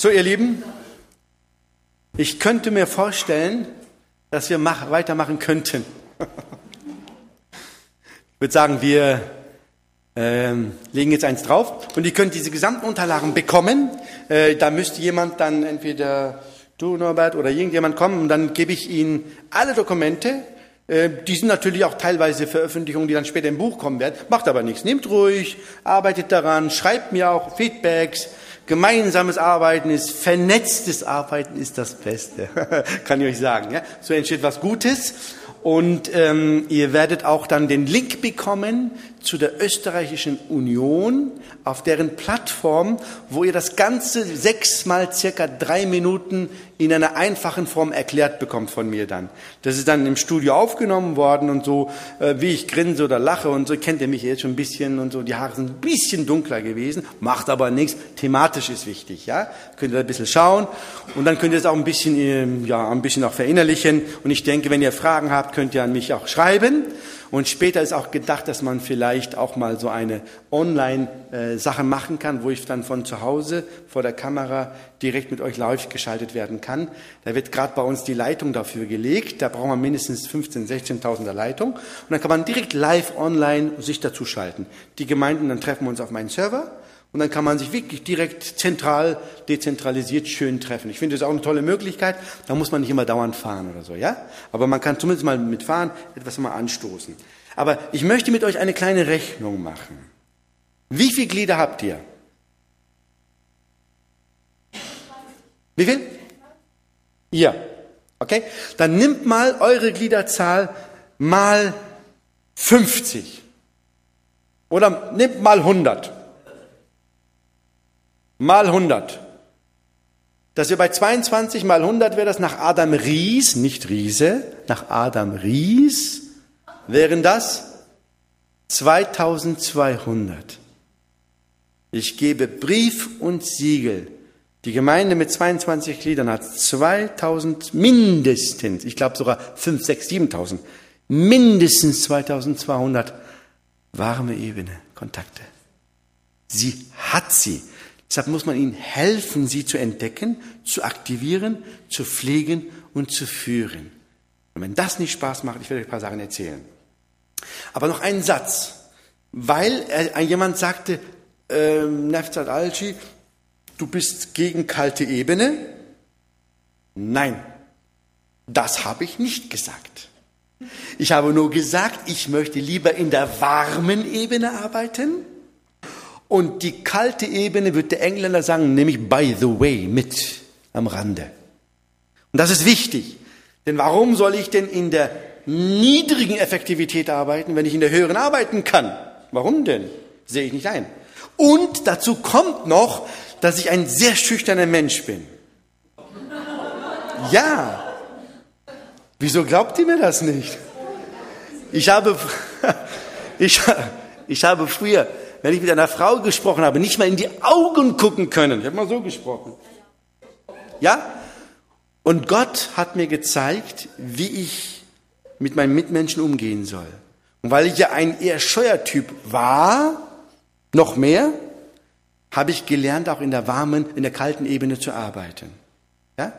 So, ihr Lieben, ich könnte mir vorstellen, dass wir mach, weitermachen könnten. ich würde sagen, wir ähm, legen jetzt eins drauf und ihr könnt diese gesamten Unterlagen bekommen. Äh, da müsste jemand dann entweder du Norbert oder irgendjemand kommen und dann gebe ich Ihnen alle Dokumente. Äh, die sind natürlich auch teilweise Veröffentlichungen, die dann später im Buch kommen werden. Macht aber nichts. Nehmt ruhig, arbeitet daran, schreibt mir auch Feedbacks. Gemeinsames Arbeiten ist, vernetztes Arbeiten ist das Beste, kann ich euch sagen. Ja? So entsteht was Gutes. Und ähm, ihr werdet auch dann den Link bekommen zu der österreichischen Union auf deren Plattform, wo ihr das Ganze sechsmal circa drei Minuten in einer einfachen Form erklärt bekommt von mir dann. Das ist dann im Studio aufgenommen worden und so, äh, wie ich grinse oder lache und so, kennt ihr mich jetzt schon ein bisschen und so, die Haare sind ein bisschen dunkler gewesen, macht aber nichts, thematisch ist wichtig, ja. Könnt ihr ein bisschen schauen und dann könnt ihr es auch ein bisschen, ähm, ja, ein bisschen auch verinnerlichen und ich denke, wenn ihr Fragen habt, könnt ihr an mich auch schreiben. Und später ist auch gedacht, dass man vielleicht auch mal so eine Online-Sache machen kann, wo ich dann von zu Hause vor der Kamera direkt mit euch live geschaltet werden kann. Da wird gerade bei uns die Leitung dafür gelegt. Da braucht man mindestens 15.000, 16.000er Leitung. Und dann kann man direkt live online sich dazu schalten. Die Gemeinden, dann treffen wir uns auf meinen Server und dann kann man sich wirklich direkt zentral, dezentralisiert schön treffen. Ich finde das auch eine tolle Möglichkeit. Da muss man nicht immer dauernd fahren oder so, ja? Aber man kann zumindest mal mitfahren, etwas mal anstoßen. Aber ich möchte mit euch eine kleine Rechnung machen. Wie viele Glieder habt ihr? Wie viel? Ihr. Okay? Dann nimmt mal eure Gliederzahl mal 50. Oder nimmt mal 100 mal 100. Dass wir bei 22 mal 100 wäre das nach Adam Ries, nicht Riese, nach Adam Ries wären das 2200. Ich gebe Brief und Siegel. Die Gemeinde mit 22 Gliedern hat 2000 mindestens, ich glaube sogar 5, 6, 7000, mindestens 2200 warme Ebene, Kontakte. Sie hat sie. Deshalb muss man ihnen helfen, sie zu entdecken, zu aktivieren, zu pflegen und zu führen. Und wenn das nicht Spaß macht, ich werde euch ein paar Sachen erzählen. Aber noch einen Satz, weil jemand sagte, ähm, Nefzat Alci, du bist gegen kalte Ebene. Nein, das habe ich nicht gesagt. Ich habe nur gesagt, ich möchte lieber in der warmen Ebene arbeiten und die kalte Ebene wird der Engländer sagen, nämlich by the way, mit am Rande. Und das ist wichtig. Denn warum soll ich denn in der niedrigen Effektivität arbeiten, wenn ich in der höheren arbeiten kann? Warum denn? Sehe ich nicht ein. Und dazu kommt noch, dass ich ein sehr schüchterner Mensch bin. Ja. Wieso glaubt ihr mir das nicht? Ich habe, ich, ich habe früher wenn ich mit einer Frau gesprochen habe, nicht mal in die Augen gucken können. Ich habe mal so gesprochen. Ja? Und Gott hat mir gezeigt, wie ich mit meinen Mitmenschen umgehen soll. Und weil ich ja ein eher Scheuertyp war, noch mehr, habe ich gelernt, auch in der warmen, in der kalten Ebene zu arbeiten. Ja?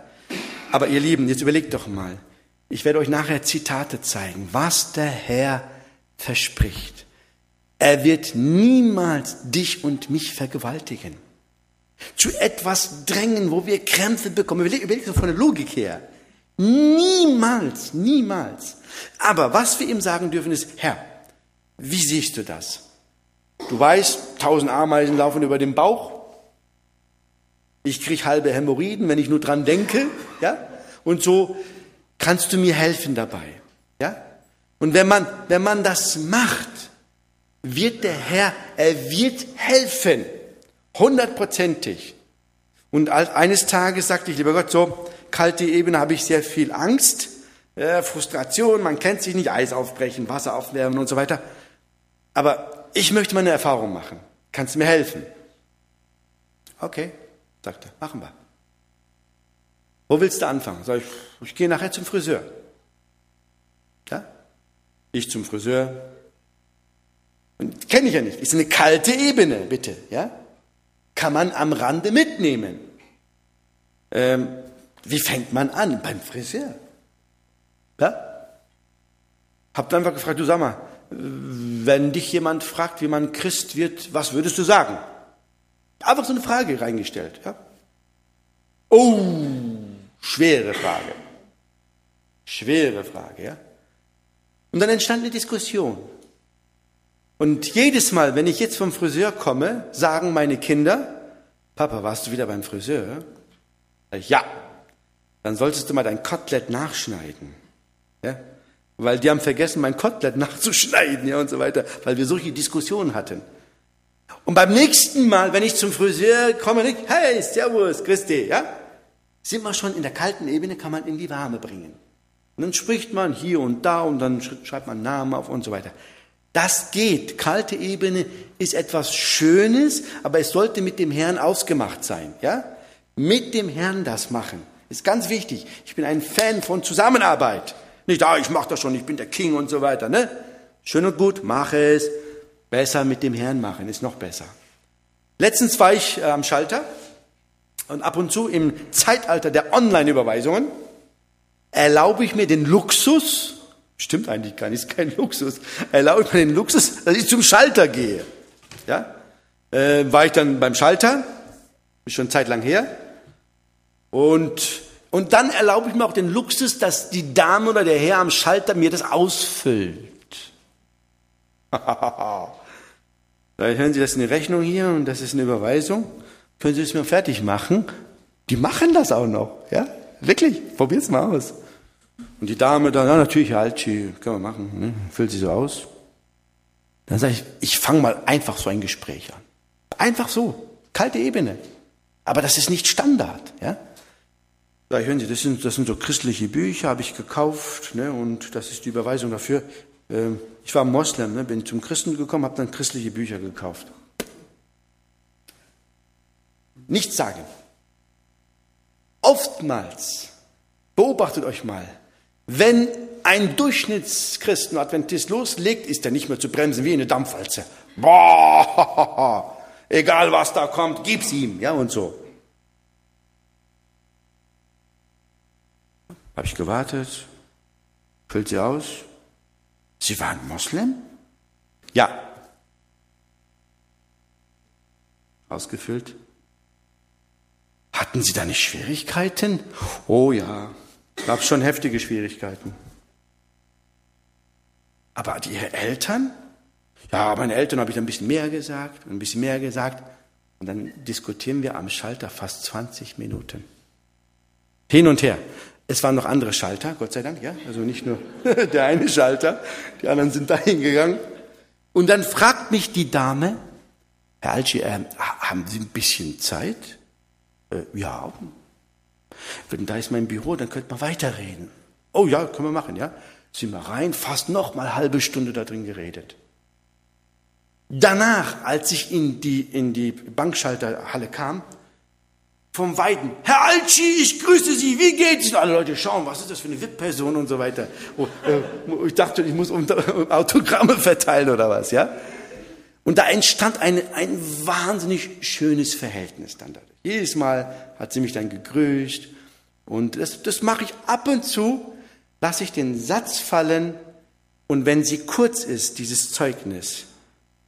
Aber ihr Lieben, jetzt überlegt doch mal. Ich werde euch nachher Zitate zeigen, was der Herr verspricht. Er wird niemals dich und mich vergewaltigen. Zu etwas drängen, wo wir Krämpfe bekommen. Überleg, überleg so von der Logik her. Niemals, niemals. Aber was wir ihm sagen dürfen ist, Herr, wie siehst du das? Du weißt, tausend Ameisen laufen über den Bauch. Ich kriege halbe Hämorrhoiden, wenn ich nur dran denke, ja? Und so kannst du mir helfen dabei, ja? Und wenn man, wenn man das macht, wird der Herr, er wird helfen. Hundertprozentig. Und eines Tages sagte ich, lieber Gott, so kalte Ebene habe ich sehr viel Angst, äh, Frustration, man kennt sich nicht, Eis aufbrechen, Wasser aufwärmen und so weiter. Aber ich möchte meine Erfahrung machen. Kannst du mir helfen? Okay, sagte, machen wir. Wo willst du anfangen? Sag ich, ich gehe nachher zum Friseur. Ja? Ich zum Friseur, Kenne ich ja nicht. Ist eine kalte Ebene, bitte, ja? Kann man am Rande mitnehmen. Ähm, wie fängt man an? Beim Friseur. Ja? Habt einfach gefragt, du sag mal, wenn dich jemand fragt, wie man Christ wird, was würdest du sagen? Einfach so eine Frage reingestellt. Ja? Oh, schwere Frage. Schwere Frage, ja. Und dann entstand eine Diskussion. Und jedes Mal, wenn ich jetzt vom Friseur komme, sagen meine Kinder, Papa, warst du wieder beim Friseur? Ja. Dann solltest du mal dein Kotelett nachschneiden. Ja? Weil die haben vergessen, mein Kotelett nachzuschneiden, ja, und so weiter, weil wir solche Diskussionen hatten. Und beim nächsten Mal, wenn ich zum Friseur komme, nicht, hey, servus, Christi, ja, sind wir schon in der kalten Ebene, kann man in die Warme bringen. Und dann spricht man hier und da und dann schreibt man Namen auf und so weiter. Das geht. Kalte Ebene ist etwas Schönes, aber es sollte mit dem Herrn ausgemacht sein, ja? Mit dem Herrn das machen. Ist ganz wichtig. Ich bin ein Fan von Zusammenarbeit. Nicht, ah, ich mache das schon, ich bin der King und so weiter, ne? Schön und gut, mache es. Besser mit dem Herrn machen, ist noch besser. Letztens war ich äh, am Schalter und ab und zu im Zeitalter der Online-Überweisungen erlaube ich mir den Luxus, stimmt eigentlich gar nicht, ist kein Luxus, erlaube ich mir den Luxus, dass ich zum Schalter gehe. Ja? Äh, war ich dann beim Schalter, ist schon Zeit lang her, und, und dann erlaube ich mir auch den Luxus, dass die Dame oder der Herr am Schalter mir das ausfüllt. da hören Sie, das ist eine Rechnung hier und das ist eine Überweisung. Können Sie es mir fertig machen? Die machen das auch noch, ja? Wirklich, probier's mal aus. Und die Dame da, ja, natürlich, halt, können wir machen, ne? füllt sie so aus. Dann sage ich, ich fange mal einfach so ein Gespräch an. Einfach so, kalte Ebene. Aber das ist nicht Standard, ja? Sag ich, hören Sie, das sind, das sind so christliche Bücher, habe ich gekauft, ne? Und das ist die Überweisung dafür. Ähm, ich war Moslem, ne? bin zum Christen gekommen, habe dann christliche Bücher gekauft. Nichts sagen. Oftmals, beobachtet euch mal, wenn ein Durchschnittschristen, Adventist loslegt, ist er nicht mehr zu bremsen wie eine Dampfwalze. Boah, egal was da kommt, gib's ihm, ja und so. Habe ich gewartet, füllt sie aus. Sie waren Moslem? Ja. Ausgefüllt. Hatten Sie da nicht Schwierigkeiten? Oh ja, gab schon heftige Schwierigkeiten. Aber die Eltern? Ja, meine Eltern habe ich ein bisschen mehr gesagt, ein bisschen mehr gesagt. Und dann diskutieren wir am Schalter fast 20 Minuten. Hin und her. Es waren noch andere Schalter, Gott sei Dank, ja. Also nicht nur der eine Schalter, die anderen sind dahin gegangen. Und dann fragt mich die Dame, Herr Alci, äh, haben Sie ein bisschen Zeit? Äh, ja. Wenn da ist mein Büro, dann könnte man weiterreden. Oh ja, können wir machen, ja. Sind wir rein, fast noch mal halbe Stunde da drin geredet. Danach, als ich in die, in die Bankschalterhalle kam, vom Weiden, Herr Alci, ich grüße Sie, wie geht's? Und alle Leute schauen, was ist das für eine VIP-Person und so weiter. Oh, äh, ich dachte, ich muss Autogramme verteilen oder was, ja. Und da entstand eine, ein wahnsinnig schönes Verhältnis dann dadurch. Jedes Mal hat sie mich dann gegrüßt. Und das, das mache ich ab und zu, lasse ich den Satz fallen. Und wenn sie kurz ist, dieses Zeugnis,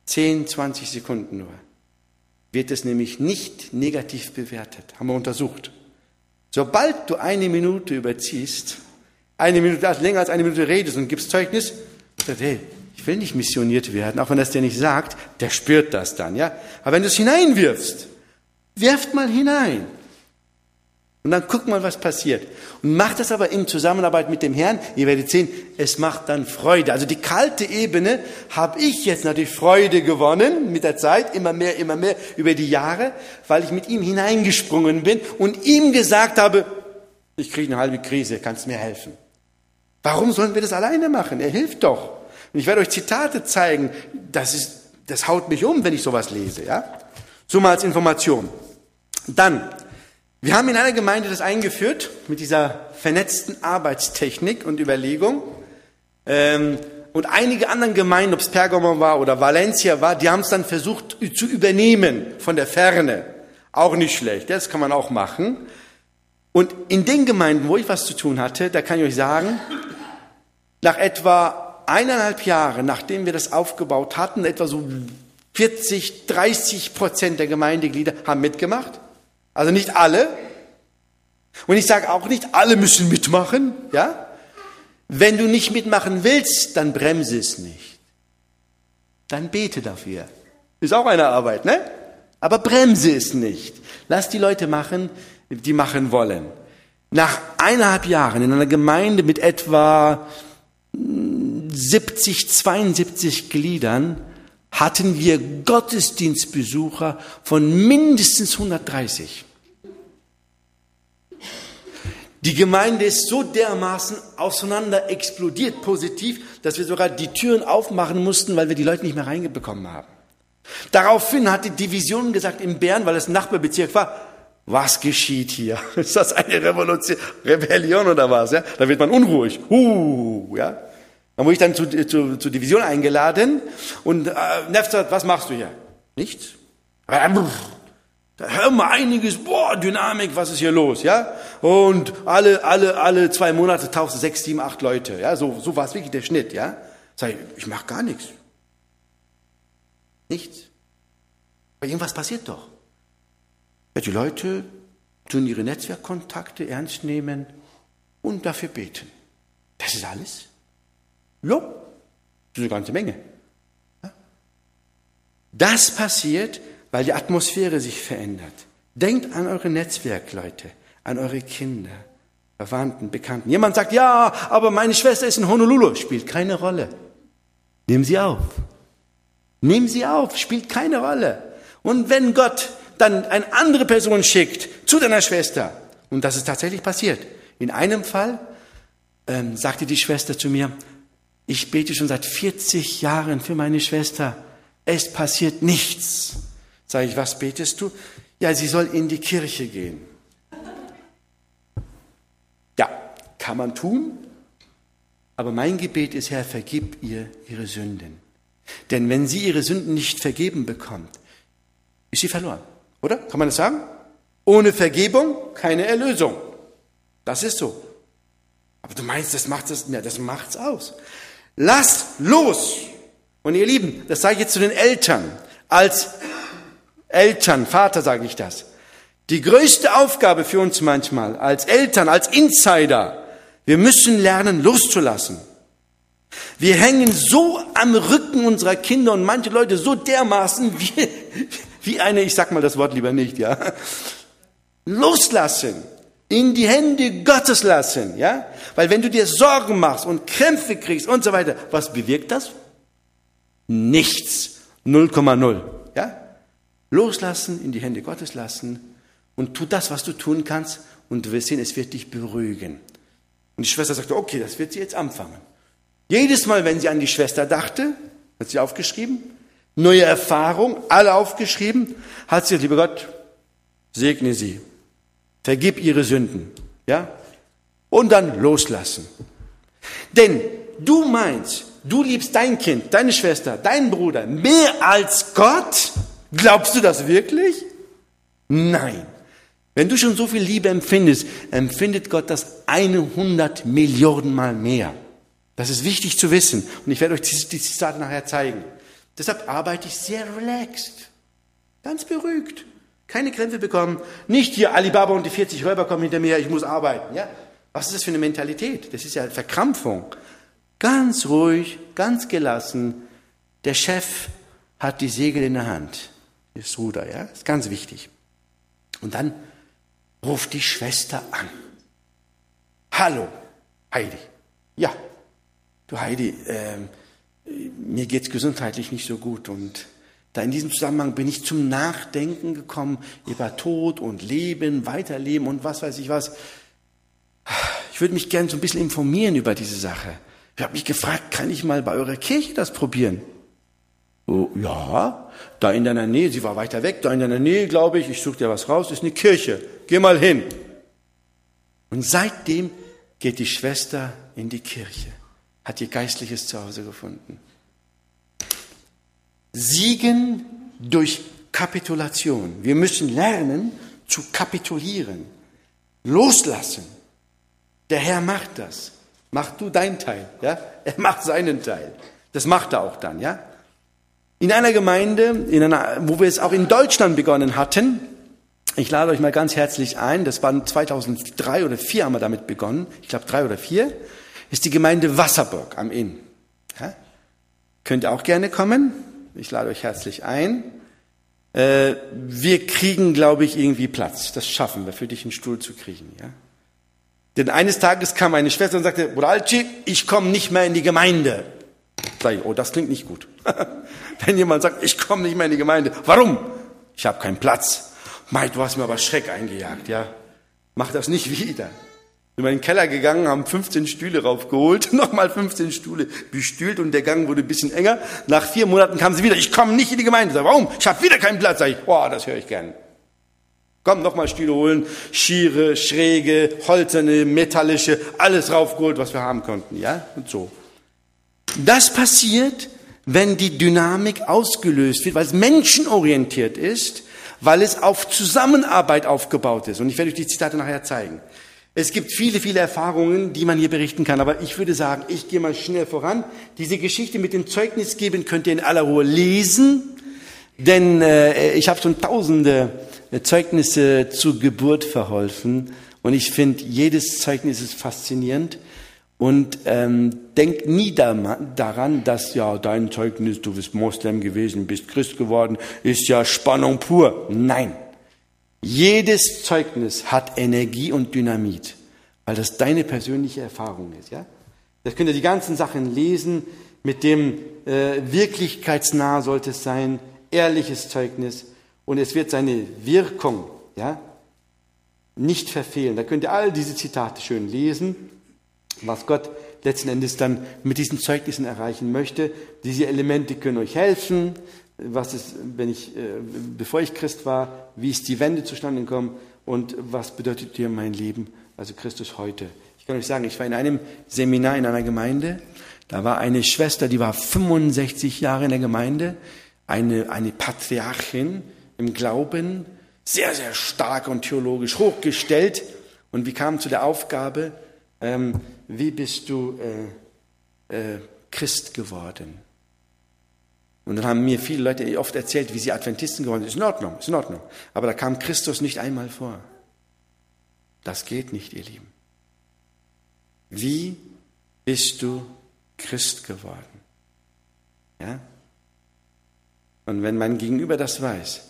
10, 20 Sekunden nur, wird es nämlich nicht negativ bewertet. Haben wir untersucht. Sobald du eine Minute überziehst, eine Minute, also länger als eine Minute redest und gibst Zeugnis, sagt, hey, ich will nicht missioniert werden, auch wenn das dir nicht sagt, der spürt das dann, ja. Aber wenn du es hineinwirfst, werft mal hinein. Und dann guck mal, was passiert. Und macht das aber in Zusammenarbeit mit dem Herrn. Ihr werdet sehen, es macht dann Freude. Also die kalte Ebene habe ich jetzt natürlich Freude gewonnen mit der Zeit, immer mehr, immer mehr über die Jahre, weil ich mit ihm hineingesprungen bin und ihm gesagt habe, ich kriege eine halbe Krise, kannst mir helfen. Warum sollen wir das alleine machen? Er hilft doch. Und ich werde euch Zitate zeigen, das ist, das haut mich um, wenn ich sowas lese, ja? So mal als Information. Dann, wir haben in einer Gemeinde das eingeführt mit dieser vernetzten Arbeitstechnik und Überlegung. Ähm, und einige anderen Gemeinden, ob es Pergamon war oder Valencia war, die haben es dann versucht zu übernehmen von der Ferne. Auch nicht schlecht, das kann man auch machen. Und in den Gemeinden, wo ich was zu tun hatte, da kann ich euch sagen, nach etwa eineinhalb Jahren, nachdem wir das aufgebaut hatten, etwa so 40, 30 Prozent der Gemeindeglieder haben mitgemacht. Also nicht alle. Und ich sage auch nicht, alle müssen mitmachen, ja? Wenn du nicht mitmachen willst, dann bremse es nicht. Dann bete dafür. Ist auch eine Arbeit, ne? Aber bremse es nicht. Lass die Leute machen, die machen wollen. Nach eineinhalb Jahren in einer Gemeinde mit etwa 70, 72 Gliedern hatten wir Gottesdienstbesucher von mindestens 130. Die Gemeinde ist so dermaßen auseinander explodiert positiv, dass wir sogar die Türen aufmachen mussten, weil wir die Leute nicht mehr reingebekommen haben. Daraufhin hat die Division gesagt in Bern, weil es Nachbarbezirk war, was geschieht hier? Ist das eine Revolution, Rebellion oder was? Ja? Da wird man unruhig. Uh, ja? Dann wurde ich dann zur zu, zu Division eingeladen und äh, Neff sagt, was machst du hier? Nichts. Da hören wir einiges, boah, Dynamik, was ist hier los, ja? Und alle, alle, alle zwei Monate tauchst sechs, sieben, acht Leute, ja? So, so war es wirklich der Schnitt, ja? Sag ich, ich mach gar nichts. Nichts. Aber irgendwas passiert doch. Ja, die Leute tun ihre Netzwerkkontakte ernst nehmen und dafür beten. Das ist alles. Ja, das ist eine ganze Menge. Das passiert, weil die Atmosphäre sich verändert. Denkt an eure Netzwerkleute, an eure Kinder, Verwandten, Bekannten. Jemand sagt, ja, aber meine Schwester ist in Honolulu. Spielt keine Rolle. Nimm sie auf. Nimm sie auf. Spielt keine Rolle. Und wenn Gott dann eine andere Person schickt zu deiner Schwester, und das ist tatsächlich passiert. In einem Fall ähm, sagte die Schwester zu mir, ich bete schon seit 40 Jahren für meine Schwester. Es passiert nichts. Sag ich, was betest du? Ja, sie soll in die Kirche gehen. Ja, kann man tun. Aber mein Gebet ist, Herr, vergib ihr ihre Sünden. Denn wenn sie ihre Sünden nicht vergeben bekommt, ist sie verloren. Oder? Kann man das sagen? Ohne Vergebung keine Erlösung. Das ist so. Aber du meinst, das macht es, ja, das aus. Lass los! Und ihr Lieben, das sage ich jetzt zu den Eltern. Als Eltern, Vater sage ich das. Die größte Aufgabe für uns manchmal als Eltern, als Insider, wir müssen lernen loszulassen. Wir hängen so am Rücken unserer Kinder und manche Leute so dermaßen wie, wie eine, ich sag mal das Wort lieber nicht, ja. Loslassen. In die Hände Gottes lassen, ja. Weil wenn du dir Sorgen machst und Krämpfe kriegst und so weiter, was bewirkt das? Nichts. 0,0, ja. Loslassen, in die Hände Gottes lassen und tu das, was du tun kannst und du wirst sehen, es wird dich beruhigen. Und die Schwester sagte, okay, das wird sie jetzt anfangen. Jedes Mal, wenn sie an die Schwester dachte, hat sie aufgeschrieben, neue Erfahrung, alle aufgeschrieben, hat sie, lieber Gott, segne sie, vergib ihre Sünden, ja, und dann loslassen. Denn du meinst, du liebst dein Kind, deine Schwester, deinen Bruder mehr als Gott, Glaubst du das wirklich? Nein. Wenn du schon so viel Liebe empfindest, empfindet Gott das 100 Millionen Mal mehr. Das ist wichtig zu wissen. Und ich werde euch die Zitate nachher zeigen. Deshalb arbeite ich sehr relaxed. Ganz beruhigt. Keine Krämpfe bekommen. Nicht hier Alibaba und die 40 Räuber kommen hinter mir, ich muss arbeiten. Ja? Was ist das für eine Mentalität? Das ist ja Verkrampfung. Ganz ruhig, ganz gelassen. Der Chef hat die Segel in der Hand das Ruder, ja, ist ganz wichtig. Und dann ruft die Schwester an. Hallo, Heidi. Ja, du Heidi, äh, mir geht's gesundheitlich nicht so gut und da in diesem Zusammenhang bin ich zum Nachdenken gekommen über Tod und Leben, Weiterleben und was weiß ich was. Ich würde mich gern so ein bisschen informieren über diese Sache. Ich habe mich gefragt, kann ich mal bei eurer Kirche das probieren? Oh, ja, da in deiner Nähe, sie war weiter weg, da in deiner Nähe, glaube ich, ich suche dir was raus, ist eine Kirche. Geh mal hin. Und seitdem geht die Schwester in die Kirche, hat ihr geistliches Zuhause gefunden. Siegen durch Kapitulation. Wir müssen lernen zu kapitulieren. loslassen. Der Herr macht das. Mach du deinen Teil, ja? Er macht seinen Teil. Das macht er auch dann, ja? In einer Gemeinde, in einer, wo wir es auch in Deutschland begonnen hatten, ich lade euch mal ganz herzlich ein, das war 2003 oder 2004 haben wir damit begonnen, ich glaube drei oder vier, ist die Gemeinde Wasserburg am Inn. Ja? Könnt ihr auch gerne kommen, ich lade euch herzlich ein. Äh, wir kriegen, glaube ich, irgendwie Platz. Das schaffen wir, für dich einen Stuhl zu kriegen. Ja? Denn eines Tages kam eine Schwester und sagte, Bruder Alci, ich komme nicht mehr in die Gemeinde. Sag ich, oh, das klingt nicht gut. Wenn jemand sagt, ich komme nicht mehr in die Gemeinde. Warum? Ich habe keinen Platz. Mei, du hast mir aber Schreck eingejagt, ja. Mach das nicht wieder. In den Keller gegangen, haben 15 Stühle raufgeholt, nochmal 15 Stühle bestühlt und der Gang wurde ein bisschen enger. Nach vier Monaten kam sie wieder, ich komme nicht in die Gemeinde. Sag, warum? Ich habe wieder keinen Platz. Sag ich, boah, das höre ich gern. Komm, nochmal Stühle holen, schiere, schräge, holzerne, metallische, alles raufgeholt, was wir haben konnten, ja? Und so. Das passiert, wenn die Dynamik ausgelöst wird, weil es menschenorientiert ist, weil es auf Zusammenarbeit aufgebaut ist. Und ich werde euch die Zitate nachher zeigen. Es gibt viele, viele Erfahrungen, die man hier berichten kann, aber ich würde sagen, ich gehe mal schnell voran. Diese Geschichte mit dem Zeugnis geben könnt ihr in aller Ruhe lesen, denn äh, ich habe schon tausende Zeugnisse zur Geburt verholfen und ich finde, jedes Zeugnis ist faszinierend und ähm, denk nie daran, dass ja dein Zeugnis, du bist Moslem gewesen, bist Christ geworden, ist ja Spannung pur. Nein. Jedes Zeugnis hat Energie und Dynamit, weil das deine persönliche Erfahrung ist. Ja? Das könnt ihr die ganzen Sachen lesen, mit dem äh, wirklichkeitsnah sollte es sein, ehrliches Zeugnis und es wird seine Wirkung ja, nicht verfehlen. Da könnt ihr all diese Zitate schön lesen was Gott letzten Endes dann mit diesen Zeugnissen erreichen möchte. Diese Elemente können euch helfen. Was ist, wenn ich, äh, bevor ich Christ war, wie ist die Wende zustande gekommen und was bedeutet dir mein Leben, also Christus heute? Ich kann euch sagen, ich war in einem Seminar in einer Gemeinde, da war eine Schwester, die war 65 Jahre in der Gemeinde, eine, eine Patriarchin im Glauben, sehr, sehr stark und theologisch hochgestellt. Und wir kamen zu der Aufgabe, ähm, wie bist du äh, äh, Christ geworden? Und dann haben mir viele Leute oft erzählt, wie sie Adventisten geworden sind. Ist in Ordnung, ist in Ordnung. Aber da kam Christus nicht einmal vor. Das geht nicht, ihr Lieben. Wie bist du Christ geworden? Ja? Und wenn mein Gegenüber das weiß,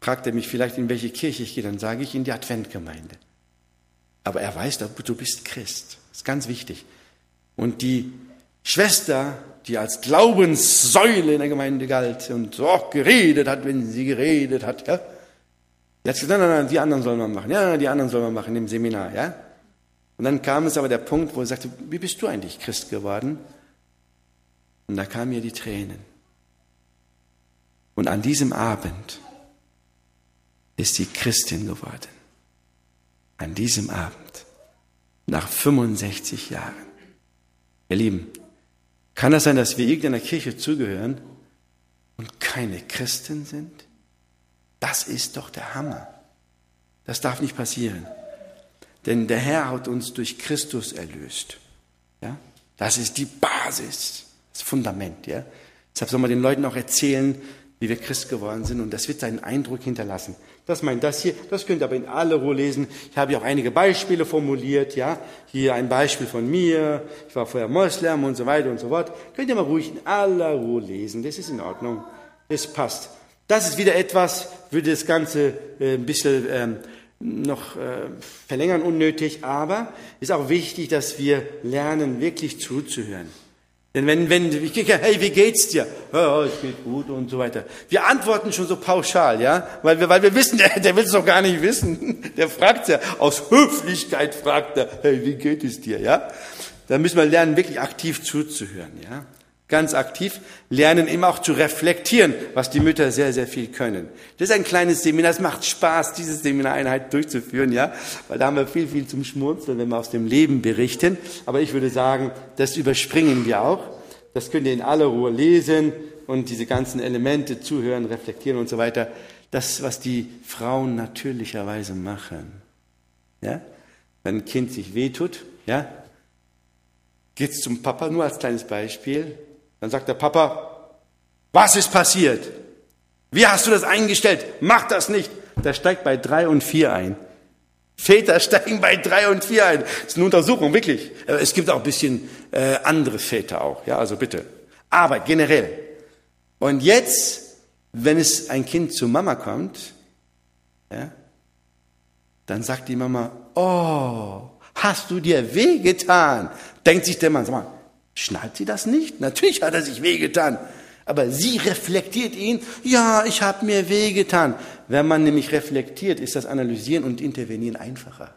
fragt er mich vielleicht, in welche Kirche ich gehe, dann sage ich in die Adventgemeinde. Aber er weiß, du bist Christ. Das ist ganz wichtig. Und die Schwester, die als Glaubenssäule in der Gemeinde galt und so geredet hat, wenn sie geredet hat, ja, die hat gesagt, nein, nein, nein, die anderen sollen wir machen. Ja, die anderen sollen wir machen im Seminar, ja. Und dann kam es aber der Punkt, wo er sagte, wie bist du eigentlich Christ geworden? Und da kamen mir die Tränen. Und an diesem Abend ist sie Christin geworden an diesem Abend, nach 65 Jahren. Ihr Lieben, kann das sein, dass wir irgendeiner Kirche zugehören und keine Christen sind? Das ist doch der Hammer. Das darf nicht passieren. Denn der Herr hat uns durch Christus erlöst. Ja? Das ist die Basis, das Fundament. Ja? Deshalb soll man den Leuten auch erzählen, wie wir Christ geworden sind und das wird seinen Eindruck hinterlassen. Das meint das hier, das könnt ihr aber in aller Ruhe lesen. Ich habe hier auch einige Beispiele formuliert, ja. Hier ein Beispiel von mir. Ich war vorher Moslem und so weiter und so fort. Könnt ihr mal ruhig in aller Ruhe lesen. Das ist in Ordnung. Das passt. Das ist wieder etwas, würde das Ganze äh, ein bisschen ähm, noch äh, verlängern, unnötig, aber ist auch wichtig, dass wir lernen, wirklich zuzuhören. Denn wenn, wenn ich kriege, hey, wie geht's dir? Ja, es geht gut und so weiter. Wir antworten schon so pauschal, ja, weil wir, weil wir wissen, der, der will es doch gar nicht wissen. Der fragt ja, aus Höflichkeit fragt er, hey, wie geht es dir, ja? Da müssen wir lernen, wirklich aktiv zuzuhören, ja ganz aktiv, lernen immer auch zu reflektieren, was die Mütter sehr, sehr viel können. Das ist ein kleines Seminar, es macht Spaß, diese Seminareinheit durchzuführen, ja, weil da haben wir viel, viel zum Schmunzeln, wenn wir aus dem Leben berichten. Aber ich würde sagen, das überspringen wir auch. Das könnt ihr in aller Ruhe lesen und diese ganzen Elemente zuhören, reflektieren und so weiter. Das, was die Frauen natürlicherweise machen. Ja? wenn ein Kind sich wehtut, ja, geht's zum Papa, nur als kleines Beispiel, dann sagt der Papa, was ist passiert? Wie hast du das eingestellt? Mach das nicht. Der steigt bei drei und vier ein. Väter steigen bei drei und vier ein. Das ist eine Untersuchung, wirklich. Es gibt auch ein bisschen äh, andere Väter auch, ja, also bitte. Aber generell. Und jetzt, wenn es ein Kind zu Mama kommt, ja, dann sagt die Mama, oh, hast du dir wehgetan? Denkt sich der Mann, sag mal, schnallt sie das nicht? Natürlich hat er sich wehgetan. Aber sie reflektiert ihn, ja, ich habe mir wehgetan. Wenn man nämlich reflektiert, ist das Analysieren und Intervenieren einfacher.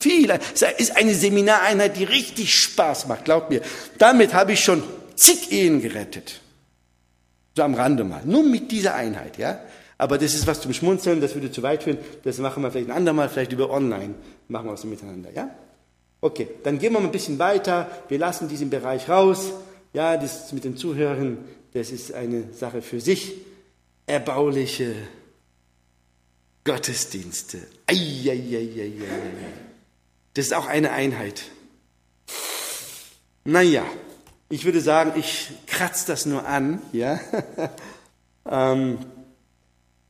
Viel, es ist eine Seminareinheit, die richtig Spaß macht, glaubt mir. Damit habe ich schon zig Ehen gerettet. So am Rande mal. Nur mit dieser Einheit, ja. Aber das ist was zum Schmunzeln, das würde zu weit führen. Das machen wir vielleicht ein andermal, vielleicht über online. Machen wir es miteinander, ja? Okay, dann gehen wir mal ein bisschen weiter. Wir lassen diesen Bereich raus. Ja, das mit den Zuhörern das ist eine Sache für sich. Erbauliche Gottesdienste. Eieieiei. Das ist auch eine Einheit. Naja, ich würde sagen, ich kratze das nur an. Ja? ähm,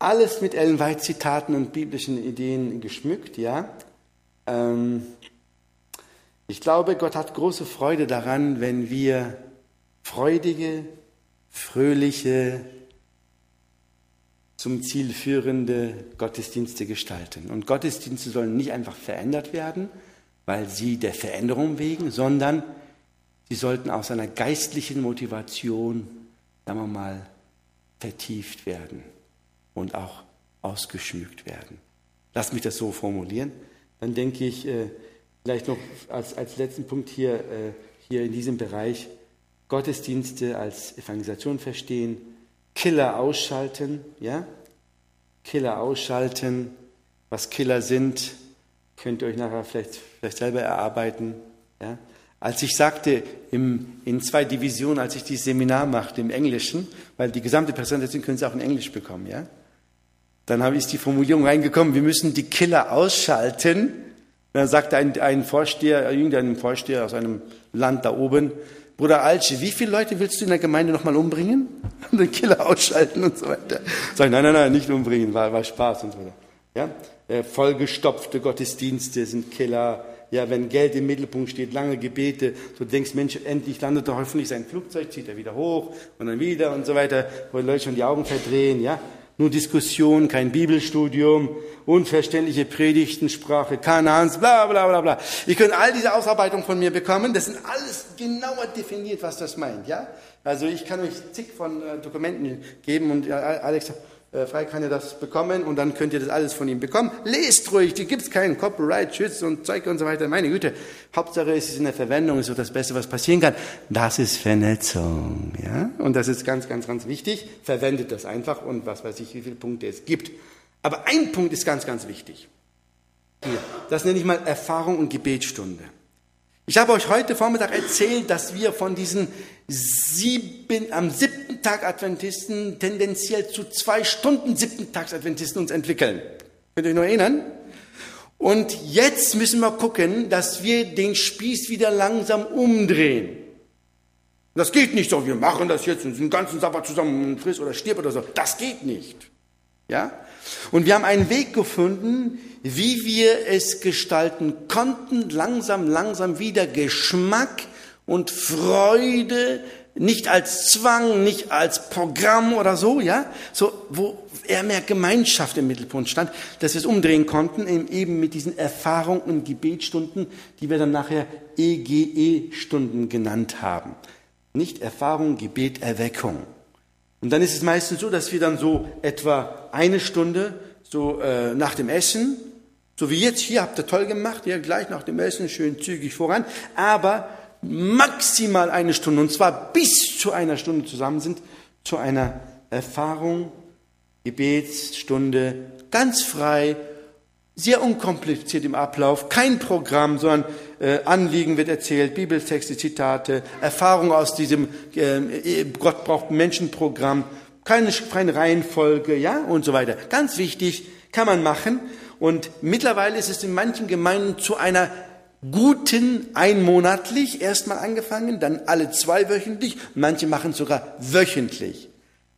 alles mit Ellen White Zitaten und biblischen Ideen geschmückt. Ja? Ähm, ich glaube, Gott hat große Freude daran, wenn wir freudige, fröhliche, zum Ziel führende Gottesdienste gestalten. Und Gottesdienste sollen nicht einfach verändert werden, weil sie der Veränderung wegen, sondern sie sollten aus einer geistlichen Motivation, sagen wir mal, vertieft werden und auch ausgeschmückt werden. Lass mich das so formulieren. Dann denke ich, äh, vielleicht noch als, als letzten Punkt hier, äh, hier in diesem Bereich, Gottesdienste als Evangelisation verstehen, Killer ausschalten, ja? Killer ausschalten, was Killer sind, könnt ihr euch nachher vielleicht, vielleicht selber erarbeiten, ja? Als ich sagte, im, in zwei Divisionen, als ich dieses Seminar machte im Englischen, weil die gesamte Präsentation können Sie auch in Englisch bekommen, ja? Dann habe ich die Formulierung reingekommen, wir müssen die Killer ausschalten. Dann sagte ein, ein Vorsteher, irgendein Vorsteher aus einem Land da oben, Bruder Alci, wie viele Leute willst du in der Gemeinde nochmal umbringen? Und den Killer ausschalten und so weiter. Sag ich, nein, nein, nein, nicht umbringen, war, war Spaß und so weiter. Ja? Äh, vollgestopfte Gottesdienste sind Killer. Ja, wenn Geld im Mittelpunkt steht, lange Gebete, du denkst, Mensch, endlich landet doch hoffentlich sein Flugzeug, zieht er wieder hoch und dann wieder und so weiter, wo die Leute schon die Augen verdrehen, ja nur Diskussion, kein Bibelstudium, unverständliche Predigten, Sprache Kanans, bla bla bla bla. Ihr könnt all diese Ausarbeitungen von mir bekommen. Das sind alles genauer definiert, was das meint. Ja? Also ich kann euch zig von äh, Dokumenten geben und äh, Alex äh, frei kann ihr das bekommen und dann könnt ihr das alles von ihm bekommen. Lest ruhig, die gibt's keinen Copyright, Schutz und Zeug und so weiter. Meine Güte, Hauptsache es ist in der Verwendung, ist so das Beste, was passieren kann. Das ist Vernetzung, ja? Und das ist ganz, ganz, ganz wichtig. Verwendet das einfach und was weiß ich, wie viele Punkte es gibt. Aber ein Punkt ist ganz, ganz wichtig. Hier, das nenne ich mal Erfahrung und Gebetsstunde. Ich habe euch heute Vormittag erzählt, dass wir von diesen sieben, am siebten Tag Adventisten tendenziell zu zwei Stunden siebten Tags Adventisten uns entwickeln. Könnt ihr euch noch erinnern? Und jetzt müssen wir gucken, dass wir den Spieß wieder langsam umdrehen. Das geht nicht so, wir machen das jetzt den ganzen Sabbat zusammen und friss oder stirb oder so. Das geht nicht. Ja? Und wir haben einen Weg gefunden, wie wir es gestalten konnten, langsam, langsam wieder Geschmack und Freude, nicht als Zwang, nicht als Programm oder so, ja, so, wo eher mehr Gemeinschaft im Mittelpunkt stand, dass wir es umdrehen konnten, eben mit diesen Erfahrungen und Gebetsstunden, die wir dann nachher EGE-Stunden genannt haben. Nicht Erfahrung, Gebet, Erweckung. Und dann ist es meistens so, dass wir dann so etwa eine Stunde so äh, nach dem Essen so wie jetzt hier habt ihr toll gemacht, ja, gleich nach dem Essen schön zügig voran, aber maximal eine Stunde, und zwar bis zu einer Stunde zusammen sind, zu einer Erfahrung, Gebetsstunde, ganz frei, sehr unkompliziert im Ablauf, kein Programm, sondern äh, Anliegen wird erzählt, Bibeltexte, Zitate, Erfahrung aus diesem äh, Gott braucht Menschenprogramm, keine, keine Reihenfolge, ja, und so weiter. Ganz wichtig, kann man machen. Und mittlerweile ist es in manchen Gemeinden zu einer guten einmonatlich erstmal angefangen, dann alle zwei wöchentlich, manche machen sogar wöchentlich.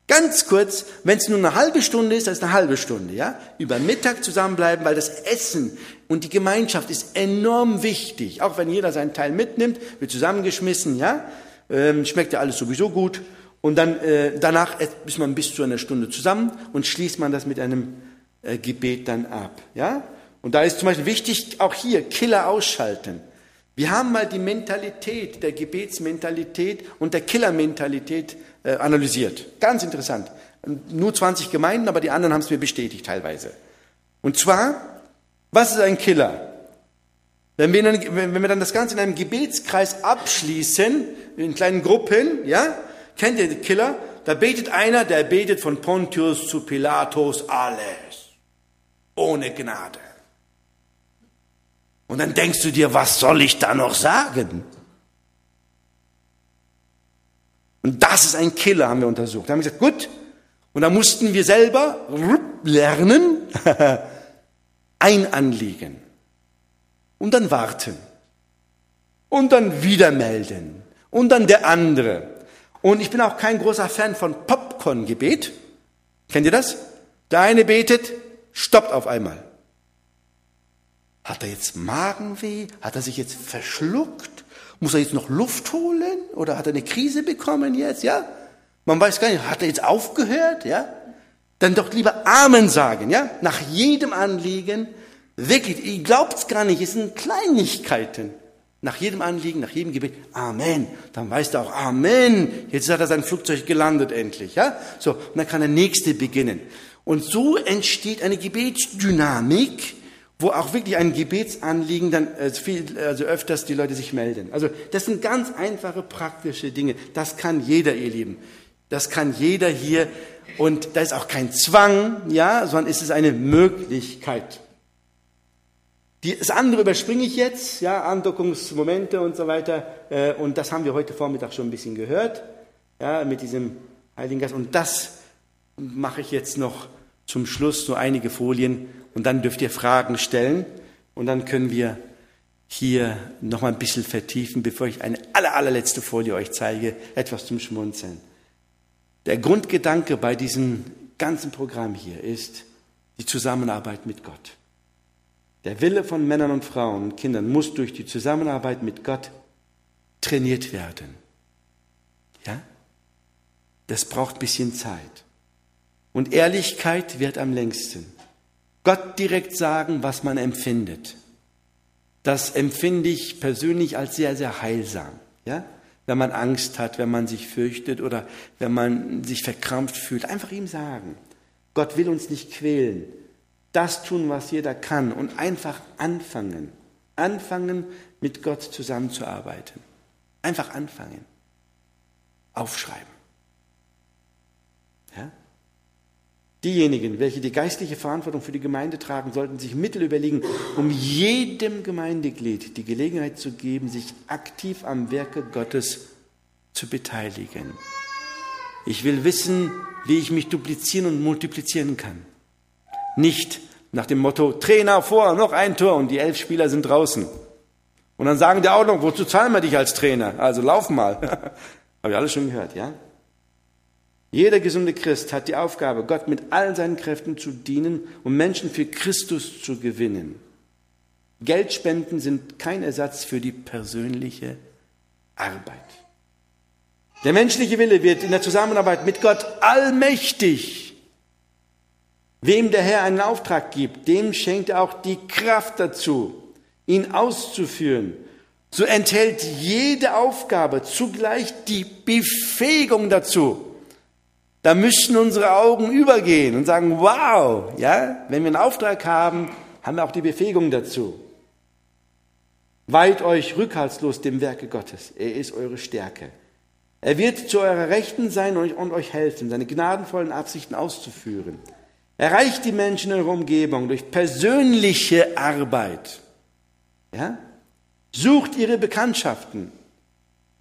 Ganz kurz, wenn es nur eine halbe Stunde ist, das ist eine halbe Stunde, ja? Über Mittag zusammenbleiben, weil das Essen und die Gemeinschaft ist enorm wichtig. Auch wenn jeder seinen Teil mitnimmt, wird zusammengeschmissen, ja? Ähm, schmeckt ja alles sowieso gut. Und dann äh, danach ist man bis zu einer Stunde zusammen und schließt man das mit einem Gebet dann ab, ja? Und da ist zum Beispiel wichtig, auch hier Killer ausschalten. Wir haben mal die Mentalität, der Gebetsmentalität und der Killermentalität äh, analysiert. Ganz interessant. Nur 20 Gemeinden, aber die anderen haben es mir bestätigt teilweise. Und zwar, was ist ein Killer? Wenn wir, dann, wenn wir dann das Ganze in einem Gebetskreis abschließen, in kleinen Gruppen, ja, kennt ihr den Killer? Da betet einer, der betet von Pontius zu Pilatus alles. Ohne Gnade. Und dann denkst du dir, was soll ich da noch sagen? Und das ist ein Killer, haben wir untersucht. Da haben wir gesagt, gut. Und da mussten wir selber lernen, ein Anliegen. Und dann warten. Und dann wieder melden. Und dann der andere. Und ich bin auch kein großer Fan von Popcorn-Gebet. Kennt ihr das? Der eine betet, stoppt auf einmal. Hat er jetzt Magenweh? Hat er sich jetzt verschluckt? Muss er jetzt noch Luft holen oder hat er eine Krise bekommen jetzt, ja? Man weiß gar nicht, hat er jetzt aufgehört, ja? Dann doch lieber Amen sagen, ja? Nach jedem Anliegen, wirklich, ihr glaubt's gar nicht, es sind Kleinigkeiten. Nach jedem Anliegen, nach jedem Gebet, Amen. Dann weißt du auch, Amen. Jetzt hat er sein Flugzeug gelandet endlich, ja? So, und dann kann der nächste beginnen. Und so entsteht eine Gebetsdynamik, wo auch wirklich ein Gebetsanliegen dann äh, viel, also öfters die Leute sich melden. Also das sind ganz einfache praktische Dinge. Das kann jeder, ihr Lieben. Das kann jeder hier und da ist auch kein Zwang, ja, sondern ist es eine Möglichkeit. Das andere überspringe ich jetzt, ja, Andockungsmomente und so weiter. Äh, und das haben wir heute Vormittag schon ein bisschen gehört, ja, mit diesem Heiligen Geist. Und das mache ich jetzt noch zum Schluss, so einige Folien und dann dürft ihr Fragen stellen und dann können wir hier noch mal ein bisschen vertiefen, bevor ich eine aller, allerletzte Folie euch zeige, etwas zum Schmunzeln. Der Grundgedanke bei diesem ganzen Programm hier ist die Zusammenarbeit mit Gott. Der Wille von Männern und Frauen und Kindern muss durch die Zusammenarbeit mit Gott trainiert werden. Ja? Das braucht ein bisschen Zeit. Und Ehrlichkeit wird am längsten. Gott direkt sagen, was man empfindet. Das empfinde ich persönlich als sehr, sehr heilsam. Ja? Wenn man Angst hat, wenn man sich fürchtet oder wenn man sich verkrampft fühlt, einfach ihm sagen. Gott will uns nicht quälen. Das tun, was jeder kann und einfach anfangen. Anfangen, mit Gott zusammenzuarbeiten. Einfach anfangen. Aufschreiben. Ja? Diejenigen, welche die geistliche Verantwortung für die Gemeinde tragen, sollten sich Mittel überlegen, um jedem Gemeindeglied die Gelegenheit zu geben, sich aktiv am Werke Gottes zu beteiligen. Ich will wissen, wie ich mich duplizieren und multiplizieren kann. Nicht nach dem Motto, Trainer vor, noch ein Tor und die elf Spieler sind draußen. Und dann sagen die auch noch, wozu zahlen wir dich als Trainer? Also lauf mal. Habe ich alles schon gehört, ja? Jeder gesunde Christ hat die Aufgabe, Gott mit allen seinen Kräften zu dienen und Menschen für Christus zu gewinnen. Geldspenden sind kein Ersatz für die persönliche Arbeit. Der menschliche Wille wird in der Zusammenarbeit mit Gott allmächtig. Wem der Herr einen Auftrag gibt, dem schenkt er auch die Kraft dazu, ihn auszuführen. So enthält jede Aufgabe zugleich die Befähigung dazu, da müssen unsere Augen übergehen und sagen, wow, ja, wenn wir einen Auftrag haben, haben wir auch die Befähigung dazu. Weiht euch rückhaltslos dem Werke Gottes. Er ist eure Stärke. Er wird zu eurer Rechten sein und euch helfen, seine gnadenvollen Absichten auszuführen. Erreicht die Menschen in eurer Umgebung durch persönliche Arbeit. Ja? Sucht ihre Bekanntschaften.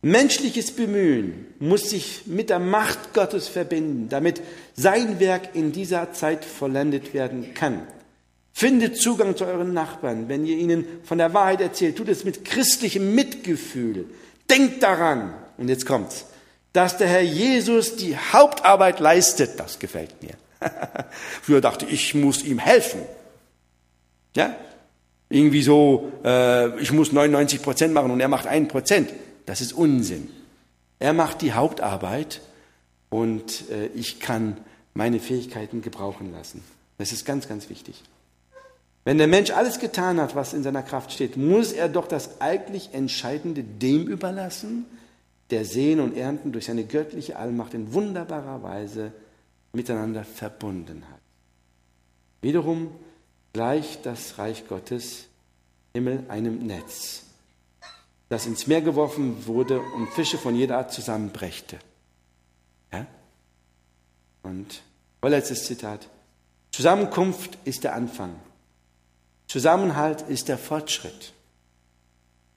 Menschliches Bemühen muss sich mit der Macht Gottes verbinden, damit sein Werk in dieser Zeit vollendet werden kann. Findet Zugang zu euren Nachbarn. Wenn ihr ihnen von der Wahrheit erzählt, tut es mit christlichem Mitgefühl. Denkt daran, und jetzt kommt's, dass der Herr Jesus die Hauptarbeit leistet. Das gefällt mir. Früher dachte ich, ich muss ihm helfen. Ja? Irgendwie so, äh, ich muss 99 Prozent machen und er macht ein Prozent. Das ist Unsinn. Er macht die Hauptarbeit und äh, ich kann meine Fähigkeiten gebrauchen lassen. Das ist ganz, ganz wichtig. Wenn der Mensch alles getan hat, was in seiner Kraft steht, muss er doch das eigentlich Entscheidende dem überlassen, der Sehen und Ernten durch seine göttliche Allmacht in wunderbarer Weise miteinander verbunden hat. Wiederum gleicht das Reich Gottes Himmel einem Netz, das ins Meer geworfen wurde und Fische von jeder Art zusammenbrächte. Ja? Und vorletztes Zitat. Zusammenkunft ist der Anfang. Zusammenhalt ist der Fortschritt.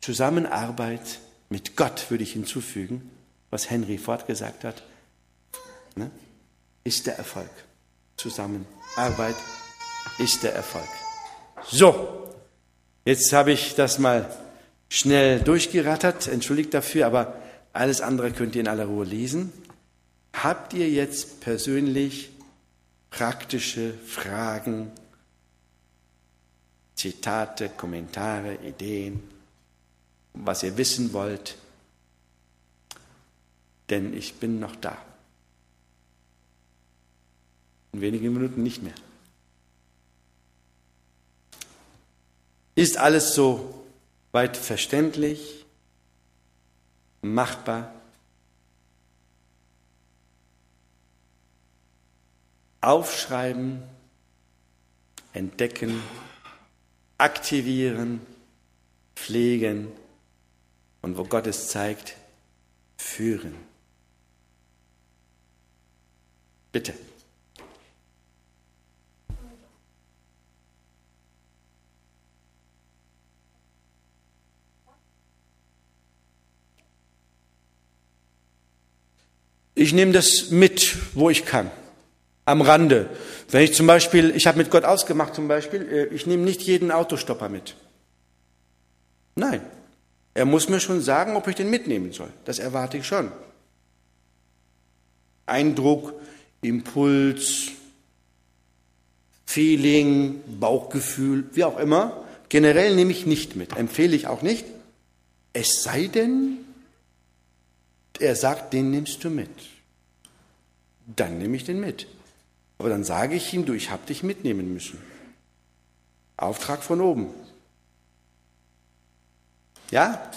Zusammenarbeit mit Gott würde ich hinzufügen, was Henry Ford gesagt hat, ne, ist der Erfolg. Zusammenarbeit ist der Erfolg. So, jetzt habe ich das mal schnell durchgerattert, entschuldigt dafür, aber alles andere könnt ihr in aller Ruhe lesen. Habt ihr jetzt persönlich praktische Fragen, Zitate, Kommentare, Ideen, was ihr wissen wollt? Denn ich bin noch da. In wenigen Minuten nicht mehr. Ist alles so weit verständlich, machbar? Aufschreiben, entdecken, aktivieren, pflegen und wo Gott es zeigt, führen. Bitte. Ich nehme das mit, wo ich kann, am Rande. Wenn ich zum Beispiel, ich habe mit Gott ausgemacht zum Beispiel, äh, ich nehme nicht jeden Autostopper mit. Nein, er muss mir schon sagen, ob ich den mitnehmen soll. Das erwarte ich schon. Eindruck, Impuls, Feeling, Bauchgefühl, wie auch immer. Generell nehme ich nicht mit, empfehle ich auch nicht. Es sei denn, er sagt, den nimmst du mit. Dann nehme ich den mit. Aber dann sage ich ihm, du, ich habe dich mitnehmen müssen. Auftrag von oben. Ja,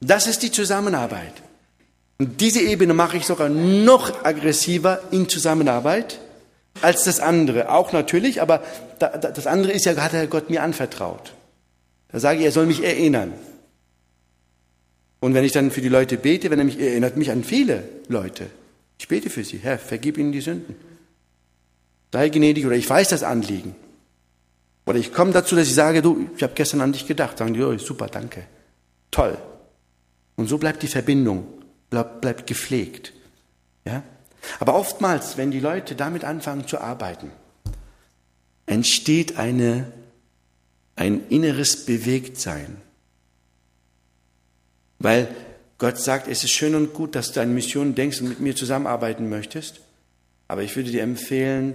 das ist die Zusammenarbeit. Und diese Ebene mache ich sogar noch aggressiver in Zusammenarbeit als das andere. Auch natürlich, aber das andere ist ja, hat Gott mir anvertraut. Da sage ich, er soll mich erinnern. Und wenn ich dann für die Leute bete, wenn er mich erinnert mich an viele Leute. Ich bete für sie. Herr, vergib ihnen die Sünden. Sei gnädig oder ich weiß das Anliegen. Oder ich komme dazu, dass ich sage, du, ich habe gestern an dich gedacht. Sagen die, oh, super, danke. Toll. Und so bleibt die Verbindung, bleibt, bleibt gepflegt. Ja? Aber oftmals, wenn die Leute damit anfangen zu arbeiten, entsteht eine, ein inneres Bewegtsein. Weil Gott sagt, es ist schön und gut, dass du an Mission denkst und mit mir zusammenarbeiten möchtest, aber ich würde dir empfehlen,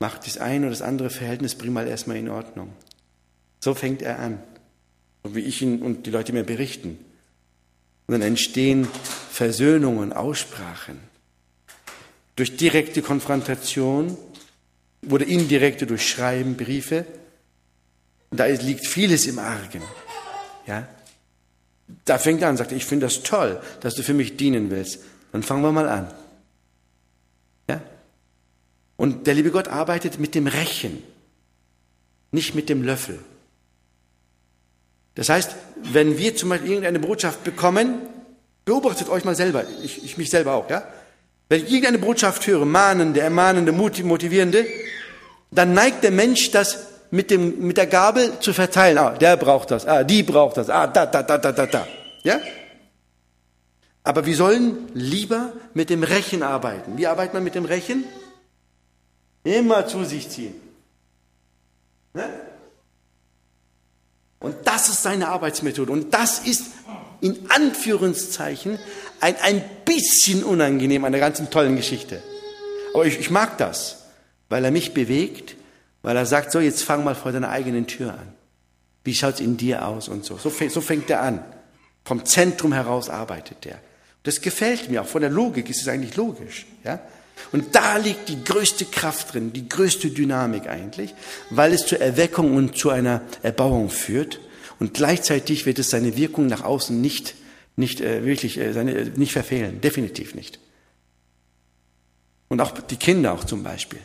mach das eine oder das andere Verhältnis, bring mal erstmal in Ordnung. So fängt er an, so wie ich ihn und die Leute mir berichten. Und dann entstehen Versöhnungen, Aussprachen. Durch direkte Konfrontation oder indirekte durch Schreiben, Briefe. Da liegt vieles im Argen. Ja? Da fängt er an, sagt ich finde das toll, dass du für mich dienen willst. Dann fangen wir mal an. Ja? Und der liebe Gott arbeitet mit dem Rechen, nicht mit dem Löffel. Das heißt, wenn wir zum Beispiel irgendeine Botschaft bekommen, beobachtet euch mal selber, ich, ich mich selber auch, ja? Wenn ich irgendeine Botschaft höre, mahnende, ermahnende, motivierende, dann neigt der Mensch das mit, dem, mit der Gabel zu verteilen. Ah, der braucht das, ah, die braucht das, ah, da, da, da, da, da, da. Ja? Aber wir sollen lieber mit dem Rechen arbeiten. Wie arbeitet man mit dem Rechen? Immer zu sich ziehen. Ne? Und das ist seine Arbeitsmethode. Und das ist in Anführungszeichen ein, ein bisschen unangenehm an der ganzen tollen Geschichte. Aber ich, ich mag das, weil er mich bewegt, weil er sagt, so jetzt fang mal vor deiner eigenen Tür an. Wie schaut's in dir aus und so. So, so fängt er an. Vom Zentrum heraus arbeitet er. Das gefällt mir. Auch von der Logik ist es eigentlich logisch. Ja? Und da liegt die größte Kraft drin, die größte Dynamik eigentlich, weil es zur Erweckung und zu einer Erbauung führt. Und gleichzeitig wird es seine Wirkung nach außen nicht, nicht äh, wirklich äh, seine, äh, nicht verfehlen. Definitiv nicht. Und auch die Kinder auch zum Beispiel.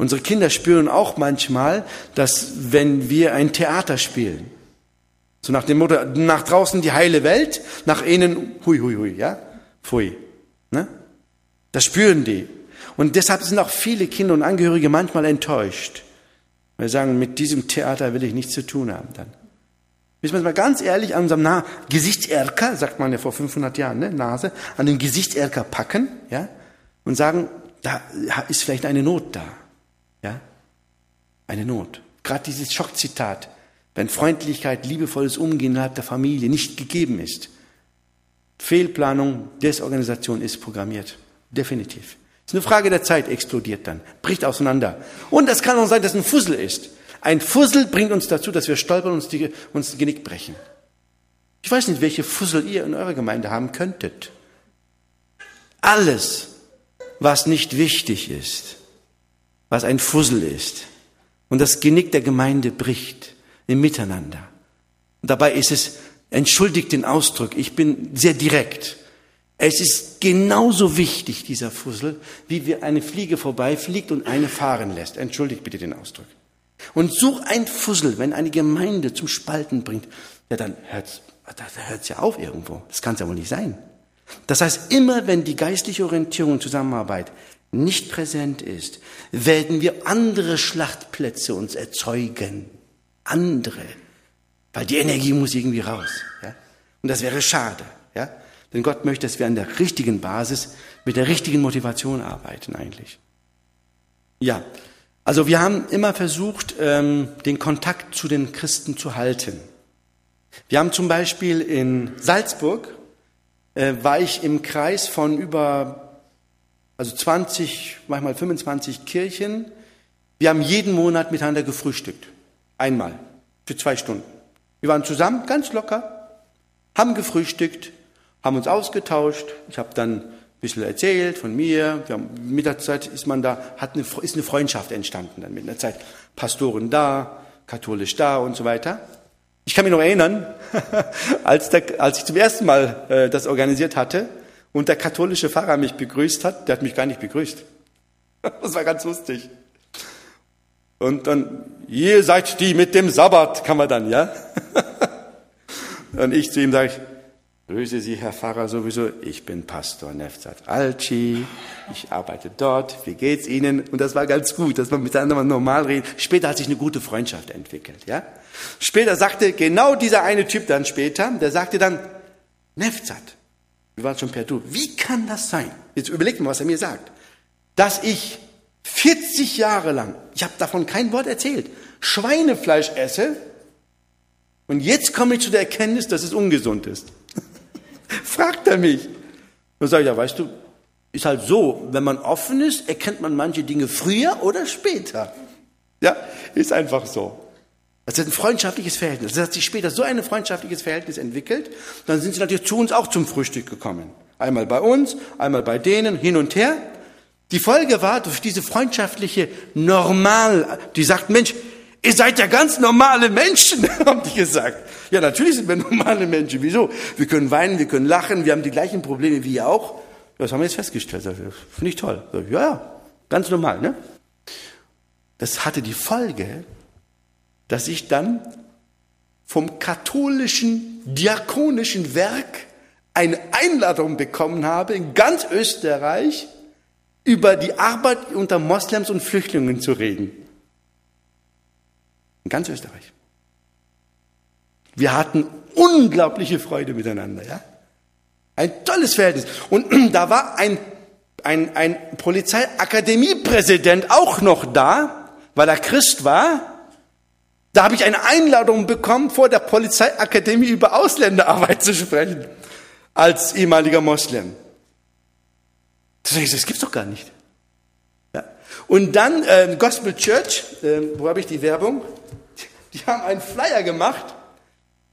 Unsere Kinder spüren auch manchmal, dass wenn wir ein Theater spielen, so nach dem Motto, nach draußen die heile Welt, nach innen, hui, hui, hui, ja, pfui, ne? Das spüren die. Und deshalb sind auch viele Kinder und Angehörige manchmal enttäuscht. Wir sagen, mit diesem Theater will ich nichts zu tun haben dann. Müssen wir mal ganz ehrlich an unserem Na Gesichtserker, sagt man ja vor 500 Jahren, ne, Nase, an den Gesichtserker packen, ja, und sagen, da ist vielleicht eine Not da. Eine Not. Gerade dieses Schockzitat, wenn Freundlichkeit, liebevolles Umgehen innerhalb der Familie nicht gegeben ist. Fehlplanung, Desorganisation ist programmiert. Definitiv. Ist eine Frage der Zeit, explodiert dann, bricht auseinander. Und es kann auch sein, dass ein Fussel ist. Ein Fussel bringt uns dazu, dass wir stolpern und uns, die, uns Genick brechen. Ich weiß nicht, welche Fussel ihr in eurer Gemeinde haben könntet. Alles, was nicht wichtig ist, was ein Fussel ist und das Genick der Gemeinde bricht im Miteinander. Und dabei ist es, entschuldigt den Ausdruck, ich bin sehr direkt. Es ist genauso wichtig, dieser Fussel, wie wie eine Fliege vorbeifliegt und eine fahren lässt. Entschuldigt bitte den Ausdruck. Und such ein Fussel, wenn eine Gemeinde zum Spalten bringt, ja, dann hört's, da hört's ja auf irgendwo. Das kann's ja wohl nicht sein. Das heißt, immer wenn die geistliche Orientierung und Zusammenarbeit nicht präsent ist, werden wir andere Schlachtplätze uns erzeugen. Andere. Weil die Energie muss irgendwie raus. Ja? Und das wäre schade. Ja? Denn Gott möchte, dass wir an der richtigen Basis, mit der richtigen Motivation arbeiten eigentlich. Ja, also wir haben immer versucht, ähm, den Kontakt zu den Christen zu halten. Wir haben zum Beispiel in Salzburg, äh, war ich im Kreis von über also 20, manchmal 25 Kirchen. Wir haben jeden Monat miteinander gefrühstückt. Einmal. Für zwei Stunden. Wir waren zusammen, ganz locker, haben gefrühstückt, haben uns ausgetauscht. Ich habe dann ein bisschen erzählt von mir. Wir haben, mit der Zeit ist man da, hat eine, ist eine Freundschaft entstanden dann mit der Zeit. Pastoren da, katholisch da und so weiter. Ich kann mich noch erinnern, als, der, als ich zum ersten Mal äh, das organisiert hatte, und der katholische Pfarrer mich begrüßt hat, der hat mich gar nicht begrüßt. Das war ganz lustig. Und dann, ihr seid die mit dem Sabbat, kann man dann, ja? Und ich zu ihm sage, grüße Sie, Herr Pfarrer, sowieso, ich bin Pastor Nefzat Alci, ich arbeite dort, wie geht's Ihnen? Und das war ganz gut, dass man miteinander mal normal redet. Später hat sich eine gute Freundschaft entwickelt, ja? Später sagte genau dieser eine Typ dann später, der sagte dann, Nefzat, wir waren schon per Du. Wie kann das sein? Jetzt überlegt mal, was er mir sagt. Dass ich 40 Jahre lang, ich habe davon kein Wort erzählt, Schweinefleisch esse und jetzt komme ich zu der Erkenntnis, dass es ungesund ist. Fragt er mich. Dann sage ich, ja, weißt du, ist halt so, wenn man offen ist, erkennt man manche Dinge früher oder später. Ja, ist einfach so. Das ist ein freundschaftliches Verhältnis. Das hat sich später so ein freundschaftliches Verhältnis entwickelt. Dann sind sie natürlich zu uns auch zum Frühstück gekommen. Einmal bei uns, einmal bei denen, hin und her. Die Folge war durch diese freundschaftliche Normal, die sagt, Mensch, ihr seid ja ganz normale Menschen, haben die gesagt. Ja, natürlich sind wir normale Menschen. Wieso? Wir können weinen, wir können lachen, wir haben die gleichen Probleme wie ihr auch. Das haben wir jetzt festgestellt. Finde ich toll. Ja, ja, ganz normal, ne? Das hatte die Folge, dass ich dann vom katholischen diakonischen Werk eine Einladung bekommen habe, in ganz Österreich über die Arbeit unter Moslems und Flüchtlingen zu reden. In ganz Österreich. Wir hatten unglaubliche Freude miteinander, ja? Ein tolles Verhältnis. Und da war ein, ein, ein Polizeiakademiepräsident auch noch da, weil er Christ war Da habe ich eine Einladung bekommen, vor der Polizeiakademie über Ausländerarbeit zu sprechen, als ehemaliger Moslem. Das, das gibt's doch gar nicht. Ja. Und dann äh, Gospel Church, äh, wo habe ich die Werbung? Die haben einen Flyer gemacht,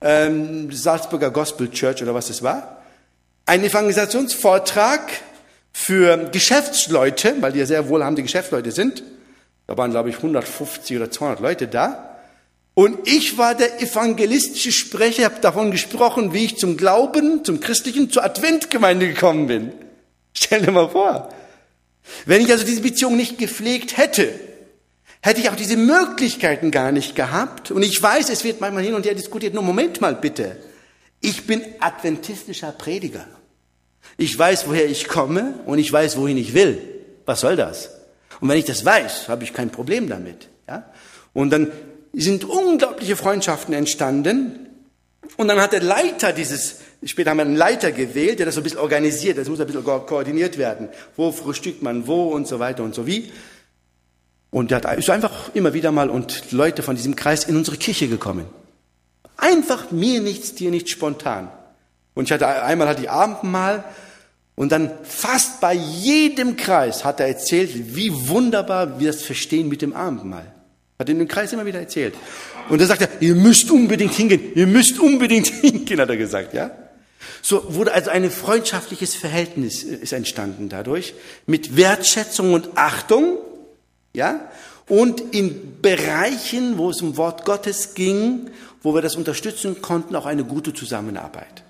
ähm, Salzburger Gospel Church oder was es war, ein Evangelisationsvortrag für Geschäftsleute, weil die ja sehr wohlhabende Geschäftsleute sind. Da waren, glaube ich, 150 oder 200 Leute da. Und ich war der evangelistische Sprecher, habe davon gesprochen, wie ich zum Glauben, zum Christlichen, zur Adventgemeinde gekommen bin. Stell dir mal vor. Wenn ich also diese Beziehung nicht gepflegt hätte, hätte ich auch diese Möglichkeiten gar nicht gehabt. Und ich weiß, es wird manchmal hin und her diskutiert. Nur Moment mal bitte. Ich bin adventistischer Prediger. Ich weiß, woher ich komme und ich weiß, wohin ich will. Was soll das? Und wenn ich das weiß, habe ich kein Problem damit. Ja? Und dann sind unglaubliche Freundschaften entstanden. Und dann hat der Leiter dieses, später haben wir einen Leiter gewählt, der das so ein bisschen organisiert, das muss ein bisschen koordiniert werden. Wo frühstückt man wo und so weiter und so wie. Und der ist einfach immer wieder mal und Leute von diesem Kreis in unsere Kirche gekommen. Einfach mir nichts, dir nichts spontan. Und ich hatte einmal hatte ich Abendmahl und dann fast bei jedem Kreis hat er erzählt, wie wunderbar wir das verstehen mit dem Abendmahl. Hat in dem Kreis immer wieder erzählt. Und dann sagt er, ihr müsst unbedingt hingehen, ihr müsst unbedingt hingehen, hat er gesagt, ja. So wurde also ein freundschaftliches Verhältnis äh, ist entstanden dadurch, mit Wertschätzung und Achtung, ja, und in Bereichen, wo es um Wort Gottes ging, wo wir das unterstützen konnten, auch eine gute Zusammenarbeit.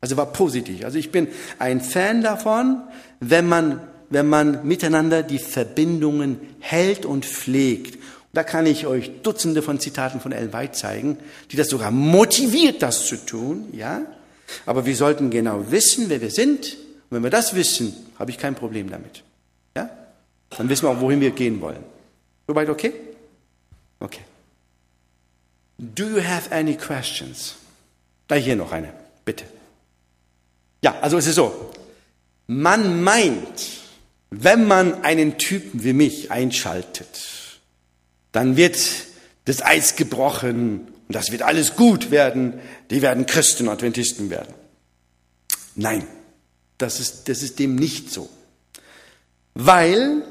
Also war positiv. Also ich bin ein Fan davon, wenn man, wenn man miteinander die Verbindungen hält und pflegt da kann ich euch Dutzende von Zitaten von Ellen White zeigen, die das sogar motiviert, das zu tun, ja. Aber wir sollten genau wissen, wer wir sind. Und wenn wir das wissen, habe ich kein Problem damit. Ja? Dann wissen wir auch, wohin wir gehen wollen. Soweit okay? Okay. Do you have any questions? Da hier noch eine, bitte. Ja, also es ist so. Man meint, wenn man einen Typen wie mich einschaltet, dann wird das Eis gebrochen und das wird alles gut werden. Die werden Christen und Adventisten werden. Nein, das ist, das ist dem nicht so. Weil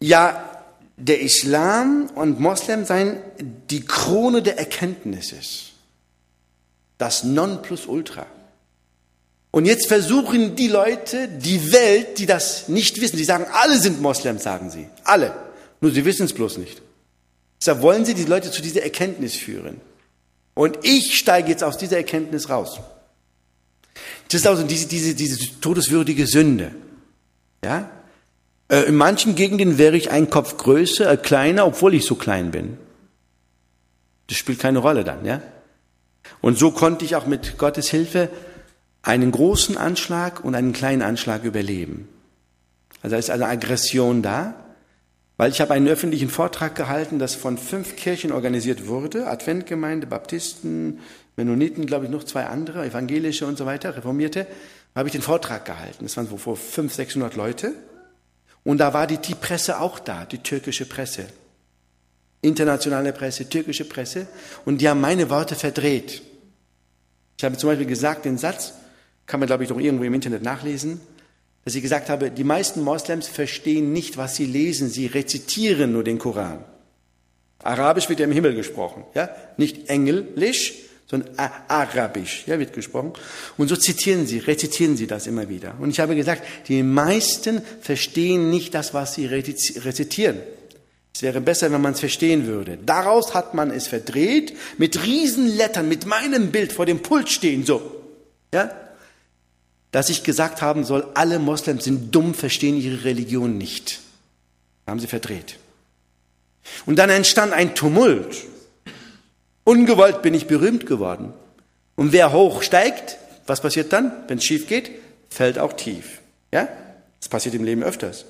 ja der Islam und Moslem sein die Krone der Erkenntnis ist. Das Nonplusultra. Und jetzt versuchen die Leute, die Welt, die das nicht wissen, die sagen, alle sind Moslems, sagen sie. Alle. Nur sie wissen es bloß nicht. Deshalb wollen sie die Leute zu dieser Erkenntnis führen. Und ich steige jetzt aus dieser Erkenntnis raus. Das ist also diese, diese, diese todeswürdige Sünde. Ja? Äh, in manchen Gegenden wäre ich ein Kopf größer, äh, kleiner, obwohl ich so klein bin. Das spielt keine Rolle dann, ja? Und so konnte ich auch mit Gottes Hilfe einen großen Anschlag und einen kleinen Anschlag überleben. Also da ist eine Aggression da. Weil ich habe einen öffentlichen Vortrag gehalten, das von fünf Kirchen organisiert wurde, Adventgemeinde, Baptisten, Mennoniten, glaube ich, noch zwei andere, evangelische und so weiter, Reformierte, habe ich den Vortrag gehalten. Das waren so vor 500, 600 Leute. Und da war die, die Presse auch da, die türkische Presse. Internationale Presse, türkische Presse. Und die haben meine Worte verdreht. Ich habe zum Beispiel gesagt, den Satz, kann man, glaube ich, doch irgendwo im Internet nachlesen, dass ich gesagt habe, die meisten Moslems verstehen nicht, was sie lesen, sie rezitieren nur den Koran. Arabisch wird ja im Himmel gesprochen, ja, nicht Englisch, sondern Arabisch, ja, wird gesprochen. Und so zitieren sie, rezitieren sie das immer wieder. Und ich habe gesagt, die meisten verstehen nicht das, was sie rezitieren. Es wäre besser, wenn man es verstehen würde. Daraus hat man es verdreht, mit Riesenlettern, mit meinem Bild vor dem Pult stehen, so. Ja? Dass ich gesagt haben soll, alle Moslems sind dumm, verstehen ihre Religion nicht. Haben sie verdreht. Und dann entstand ein Tumult. Ungewollt bin ich berühmt geworden. Und wer hoch steigt, was passiert dann? Wenn es schief geht, fällt auch tief. Ja? Das passiert im Leben öfters.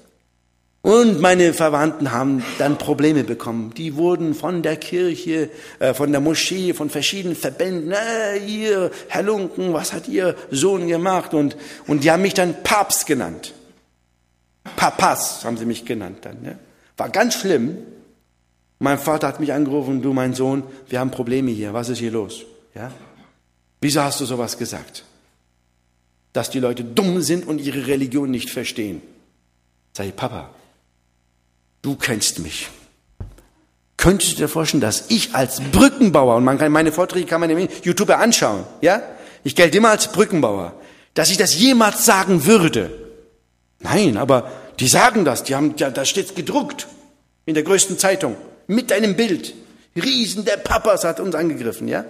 Und meine Verwandten haben dann Probleme bekommen. Die wurden von der Kirche, äh, von der Moschee, von verschiedenen Verbänden, äh, ihr Herr Lunken, was hat Ihr Sohn gemacht? Und, und die haben mich dann Papst genannt. Papas haben sie mich genannt dann. Ja? War ganz schlimm. Mein Vater hat mich angerufen, du mein Sohn, wir haben Probleme hier, was ist hier los? Ja? Wieso hast du sowas gesagt? Dass die Leute dumm sind und ihre Religion nicht verstehen. Sag ich, Papa, du kennst mich. Könntest du dir vorstellen, dass ich als Brückenbauer, und man kann meine Vorträge kann man im YouTube anschauen, ja? Ich gelte immer als Brückenbauer, dass ich das jemals sagen würde. Nein, aber die sagen das, die haben, ja, da steht gedruckt in der größten Zeitung mit einem Bild. Riesen der Papas hat uns angegriffen, ja?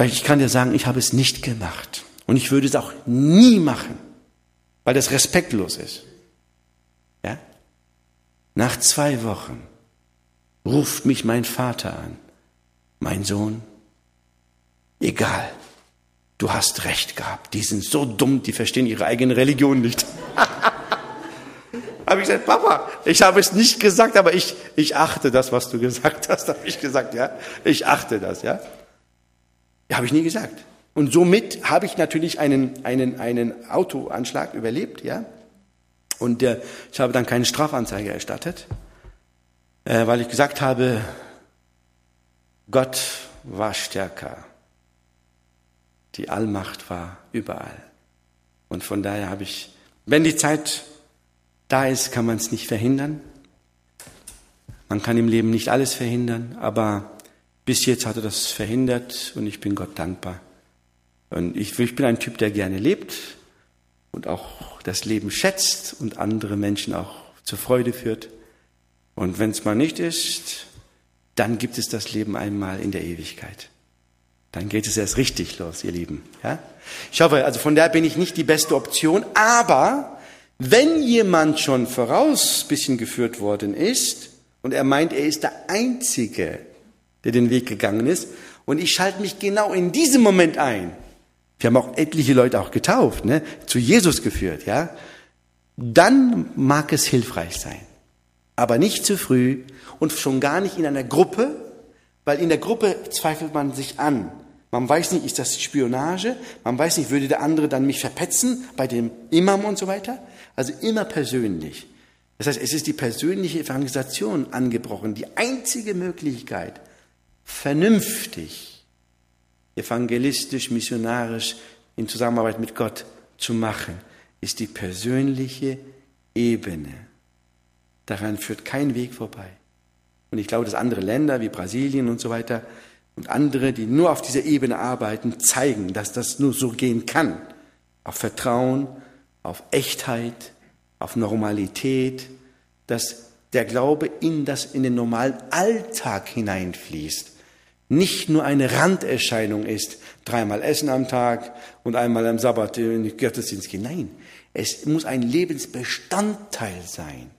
Ich kann dir sagen, ich habe es nicht gemacht und ich würde es auch nie machen, weil das respektlos ist. Ja? Nach zwei Wochen ruft mich mein Vater an. Mein Sohn, egal, du hast recht gehabt. Die sind so dumm, die verstehen ihre eigene Religion nicht. habe ich gesagt, Papa, ich habe es nicht gesagt, aber ich, ich achte das, was du gesagt hast, habe ich gesagt, ja. Ich achte das, ja. Ja, habe ich nie gesagt. Und somit habe ich natürlich einen, einen, einen Autoanschlag überlebt, ja. Und äh, ich habe dann keine Strafanzeige erstattet, äh, weil ich gesagt habe, Gott war stärker. Die Allmacht war überall. Und von daher habe ich, wenn die Zeit da ist, kann man es nicht verhindern. Man kann im Leben nicht alles verhindern, aber bis jetzt hat er das verhindert und ich bin Gott dankbar. Und ich, ich bin ein Typ, der gerne lebt und auch das Leben schätzt und andere Menschen auch zur Freude führt. Und wenn es mal nicht ist, dann gibt es das Leben einmal in der Ewigkeit. Dann geht es erst richtig los, ihr Lieben. Ja? Ich hoffe, also von daher bin ich nicht die beste Option, aber wenn jemand schon voraus bisschen geführt worden ist und er meint, er ist der Einzige, der den Weg gegangen ist, und ich schalte mich genau in diesem Moment ein. Wir haben auch etliche Leute auch getauft, ne, zu Jesus geführt, ja. Dann mag es hilfreich sein. Aber nicht zu früh und schon gar nicht in einer Gruppe, weil in der Gruppe zweifelt man sich an. Man weiß nicht, ist das Spionage? Man weiß nicht, würde der andere dann mich verpetzen bei dem Imam und so weiter? Also immer persönlich. Das heißt, es ist die persönliche Evangelisation angebrochen. Die einzige Möglichkeit, vernünftig, evangelistisch, missionarisch in Zusammenarbeit mit Gott zu machen, ist die persönliche Ebene. Daran führt kein Weg vorbei. Und ich glaube, dass andere Länder wie Brasilien und so weiter und andere, die nur auf dieser Ebene arbeiten, zeigen, dass das nur so gehen kann. Auf Vertrauen, auf Echtheit, auf Normalität, dass der Glaube in das in den normalen Alltag hineinfließt. Nicht nur eine Randerscheinung ist, dreimal Essen am Tag und einmal am Sabbat in den Gottesdienst gehen. Nein, es muss ein Lebensbestandteil sein,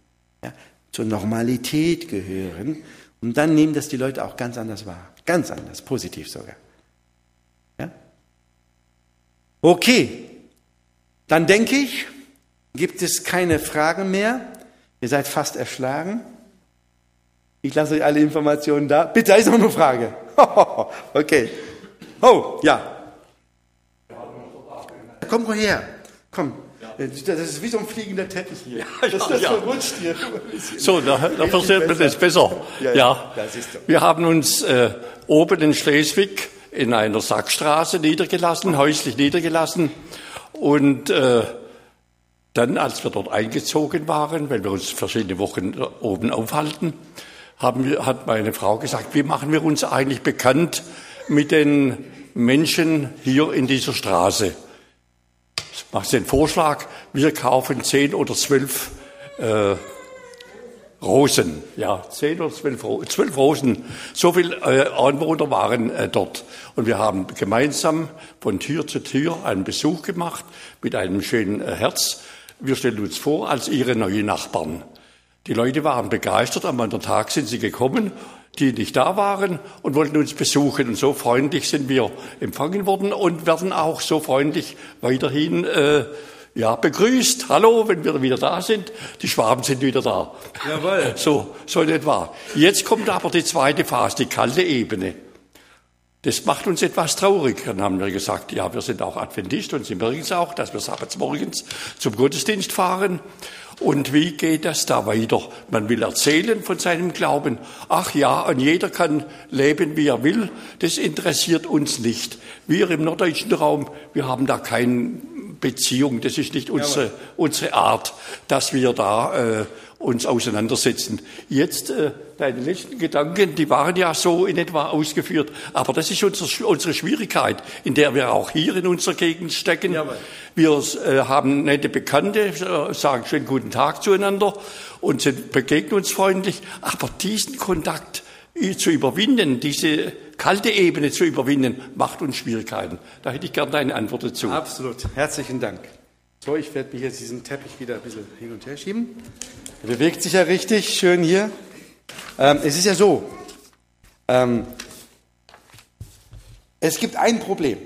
ja, zur Normalität gehören. Und dann nehmen das die Leute auch ganz anders wahr. Ganz anders, positiv sogar. Ja? Okay, dann denke ich, gibt es keine Fragen mehr. Ihr seid fast erschlagen. Ich lasse euch alle Informationen da. Bitte, da ist noch eine Frage. okay. Oh, ja. Komm mal her. Komm. Das ist wie so ein fliegender Teppich hier. Ja, das, das ja. verrutscht hier. So, da, da versteht man das besser. Ja, ja. Wir haben uns äh, oben in Schleswig in einer Sackstraße niedergelassen, häuslich niedergelassen. Und äh, dann, als wir dort eingezogen waren, weil wir uns verschiedene Wochen oben aufhalten, haben wir, hat meine Frau gesagt, wie machen wir uns eigentlich bekannt mit den Menschen hier in dieser Straße? Ich mache den Vorschlag, wir kaufen zehn oder zwölf äh, Rosen, ja, zehn oder zwölf, zwölf Rosen. So viele äh, Anwohner waren äh, dort. Und wir haben gemeinsam von Tür zu Tür einen Besuch gemacht mit einem schönen äh, Herz. Wir stellen uns vor als ihre neuen Nachbarn. Die Leute waren begeistert. Am anderen Tag sind sie gekommen, die nicht da waren und wollten uns besuchen. Und so freundlich sind wir empfangen worden und werden auch so freundlich weiterhin äh, ja, begrüßt. Hallo, wenn wir wieder da sind. Die Schwaben sind wieder da. Jawohl. So, so in etwa. Jetzt kommt aber die zweite Phase, die kalte Ebene. Das macht uns etwas traurig. Dann haben wir gesagt, ja, wir sind auch Adventist und sind übrigens auch, dass wir morgens zum Gottesdienst fahren. Und wie geht das da weiter? Man will erzählen von seinem Glauben. Ach ja, und jeder kann leben, wie er will. Das interessiert uns nicht. Wir im norddeutschen Raum, wir haben da keine Beziehung. Das ist nicht unsere, unsere Art, dass wir da äh, uns auseinandersetzen. Jetzt, äh, deine letzten Gedanken, die waren ja so in etwa ausgeführt, aber das ist unser, unsere Schwierigkeit, in der wir auch hier in unserer Gegend stecken. Jawohl. Wir äh, haben nette Bekannte, äh, sagen schönen guten Tag zueinander und sind, begegnen uns freundlich, aber diesen Kontakt äh, zu überwinden, diese kalte Ebene zu überwinden, macht uns Schwierigkeiten. Da hätte ich gerne eine Antwort dazu. Absolut. Herzlichen Dank. So, ich werde mich jetzt diesen Teppich wieder ein bisschen hin und her schieben. Er bewegt sich ja richtig schön hier. Ähm, es ist ja so, ähm, es gibt ein Problem.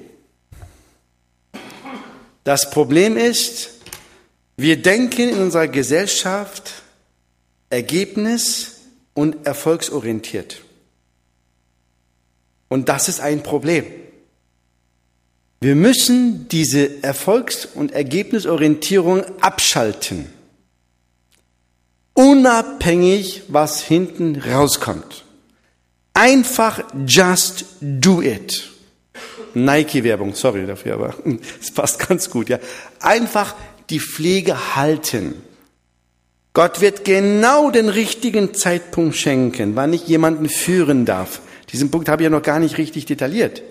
Das Problem ist, wir denken in unserer Gesellschaft ergebnis- und erfolgsorientiert. Und das ist ein Problem. Wir müssen diese Erfolgs- und Ergebnisorientierung abschalten, unabhängig, was hinten rauskommt. Einfach just do it. Nike-Werbung, sorry dafür, aber es passt ganz gut, ja. Einfach die Pflege halten. Gott wird genau den richtigen Zeitpunkt schenken, wann ich jemanden führen darf. Diesen Punkt habe ich ja noch gar nicht richtig detailliert.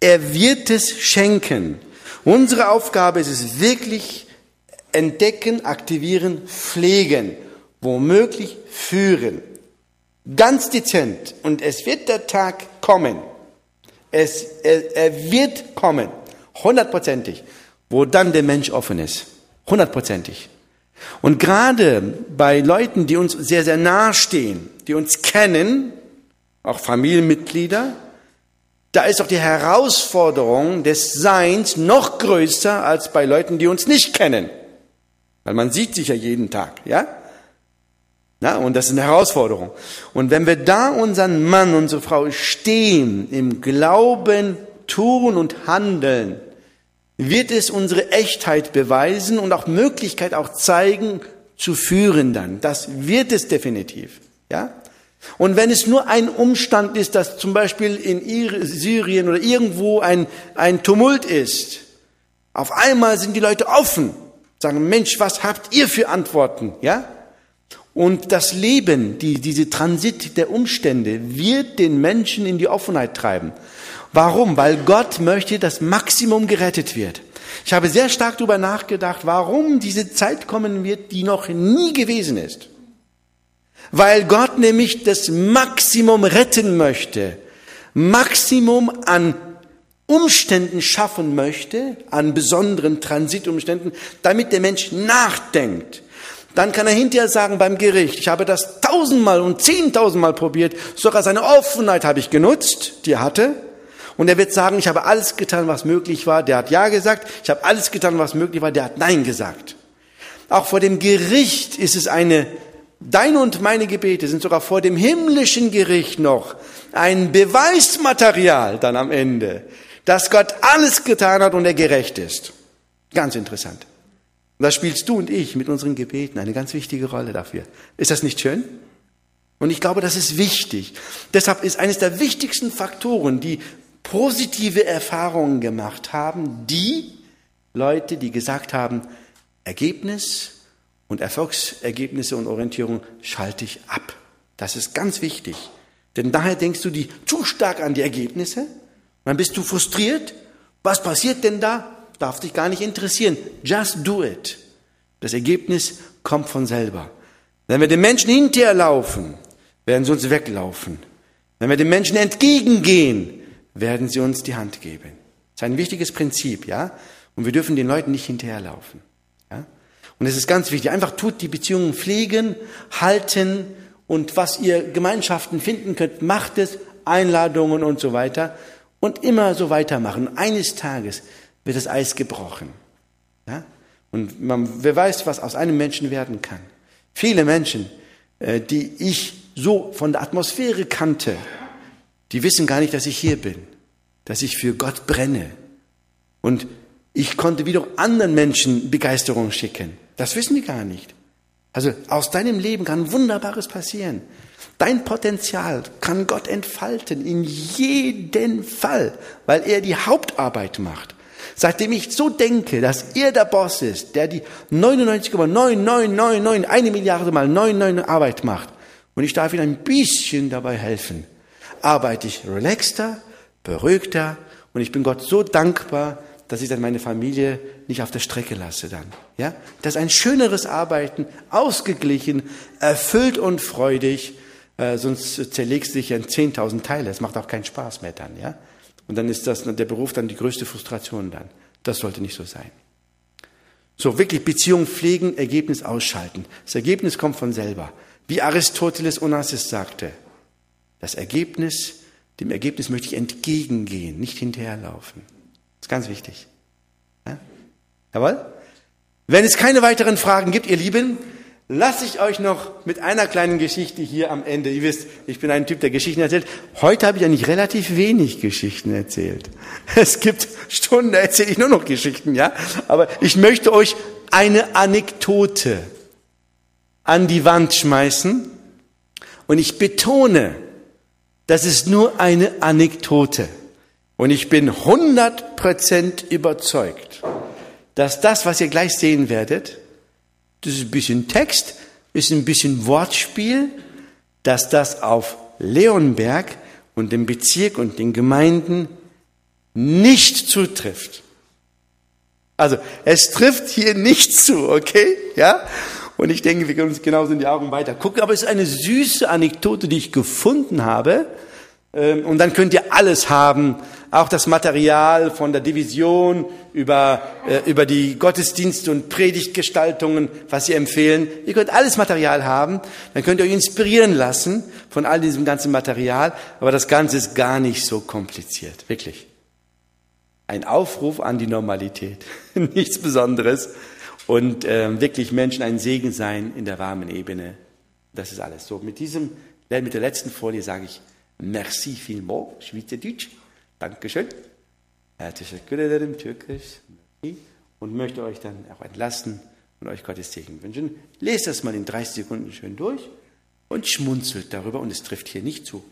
Er wird es schenken. Unsere Aufgabe ist es wirklich entdecken, aktivieren, pflegen, womöglich führen. Ganz dezent. Und es wird der Tag kommen. Es, er, er wird kommen. Hundertprozentig. Wo dann der Mensch offen ist. Hundertprozentig. Und gerade bei Leuten, die uns sehr, sehr nahe stehen, die uns kennen, auch Familienmitglieder, da ist auch die Herausforderung des Seins noch größer als bei Leuten, die uns nicht kennen. Weil man sieht sich ja jeden Tag, ja? Na, und das ist eine Herausforderung. Und wenn wir da unseren Mann, unsere Frau stehen, im Glauben, tun und handeln, wird es unsere Echtheit beweisen und auch Möglichkeit auch zeigen, zu führen dann. Das wird es definitiv, ja? Und wenn es nur ein Umstand ist, dass zum Beispiel in Syrien oder irgendwo ein, ein Tumult ist, auf einmal sind die Leute offen, sagen, Mensch, was habt ihr für Antworten, ja? Und das Leben, die, diese Transit der Umstände wird den Menschen in die Offenheit treiben. Warum? Weil Gott möchte, dass Maximum gerettet wird. Ich habe sehr stark darüber nachgedacht, warum diese Zeit kommen wird, die noch nie gewesen ist weil Gott nämlich das Maximum retten möchte, Maximum an Umständen schaffen möchte, an besonderen Transitumständen, damit der Mensch nachdenkt. Dann kann er hinterher sagen beim Gericht, ich habe das tausendmal und zehntausendmal probiert, sogar seine Offenheit habe ich genutzt, die er hatte. Und er wird sagen, ich habe alles getan, was möglich war. Der hat Ja gesagt. Ich habe alles getan, was möglich war. Der hat Nein gesagt. Auch vor dem Gericht ist es eine Deine und meine Gebete sind sogar vor dem himmlischen Gericht noch ein Beweismaterial dann am Ende, dass Gott alles getan hat und er gerecht ist. Ganz interessant. Und da spielst du und ich mit unseren Gebeten eine ganz wichtige Rolle dafür. Ist das nicht schön? Und ich glaube, das ist wichtig. Deshalb ist eines der wichtigsten Faktoren, die positive Erfahrungen gemacht haben, die Leute, die gesagt haben, Ergebnis und Erfolgsergebnisse und Orientierung schalte ich ab. Das ist ganz wichtig. Denn daher denkst du die zu stark an die Ergebnisse, dann bist du frustriert. Was passiert denn da? Darf dich gar nicht interessieren. Just do it. Das Ergebnis kommt von selber. Wenn wir den Menschen hinterherlaufen, werden sie uns weglaufen. Wenn wir den Menschen entgegengehen, werden sie uns die Hand geben. Das ist ein wichtiges Prinzip, ja? Und wir dürfen den Leuten nicht hinterherlaufen. Und es ist ganz wichtig, einfach tut die Beziehungen pflegen, halten und was ihr Gemeinschaften finden könnt, macht es, Einladungen und so weiter und immer so weitermachen. Eines Tages wird das Eis gebrochen. Ja? Und man, wer weiß, was aus einem Menschen werden kann. Viele Menschen, äh, die ich so von der Atmosphäre kannte, die wissen gar nicht, dass ich hier bin. dass ich für Gott brenne. Und ich konnte wieder anderen Menschen Begeisterung schicken. Das wissen die gar nicht. Also aus deinem Leben kann Wunderbares passieren. Dein Potenzial kann Gott entfalten in jedem Fall, weil er die Hauptarbeit macht. Seitdem ich so denke, dass er der Boss ist, der die 99,9999, eine Milliarde mal 99 Arbeit macht und ich darf ihm ein bisschen dabei helfen, arbeite ich relaxter, beruhigter und ich bin Gott so dankbar, dass ich dann meine Familie nicht auf der Strecke lasse dann. Ja? Das ist ein schöneres Arbeiten, ausgeglichen, erfüllt und freudig, äh, sonst zerlegst du dich ja in 10.000 Teile. Es macht auch keinen Spaß mehr dann, ja? Und dann ist das, der Beruf dann die größte Frustration dann. Das sollte nicht so sein. So, wirklich Beziehung pflegen, Ergebnis ausschalten. Das Ergebnis kommt von selber. Wie Aristoteles Onassis sagte, das Ergebnis, dem Ergebnis möchte ich entgegengehen, nicht hinterherlaufen. Das ist ganz wichtig. Ja? Jawohl? Wenn es keine weiteren Fragen gibt, ihr Lieben, lasse ich euch noch mit einer kleinen Geschichte hier am Ende. Ihr wisst, ich bin ein Typ, der Geschichten erzählt. Heute habe ich eigentlich relativ wenig Geschichten erzählt. Es gibt Stunden, da erzähle ich nur noch Geschichten, ja. Aber ich möchte euch eine Anekdote an die Wand schmeißen. Und ich betone, das ist nur eine Anekdote. Und ich bin 100% überzeugt, dass das, was ihr gleich sehen werdet, das ist ein bisschen Text, ist ein bisschen Wortspiel, dass das auf Leonberg und dem Bezirk und den Gemeinden nicht zutrifft. Also, es trifft hier nicht zu, okay? Ja? Und ich denke, wir können uns genauso in die Augen weiter gucken. Aber es ist eine süße Anekdote, die ich gefunden habe. Ähm, und dann könnt ihr alles haben, auch das Material von der Division über, äh, über die Gottesdienste und Predigtgestaltungen, was Sie empfehlen. Ihr könnt alles Material haben, dann könnt ihr euch inspirieren lassen von all diesem ganzen Material, aber das Ganze ist gar nicht so kompliziert, wirklich. Ein Aufruf an die Normalität, nichts Besonderes und äh, wirklich Menschen ein Segen sein in der warmen Ebene. Das ist alles so. Mit diesem, mit der letzten Folie sage ich Merci vielmals, Schweizerdeutsch. Dankeschön. Teşekkür ederim, Türkisch. Und möchte euch dann auch entlassen und euch Gottes Segen wünschen. Lest das mal in 30 Sekunden schön durch und schmunzelt darüber. Und es trifft hier nicht zu.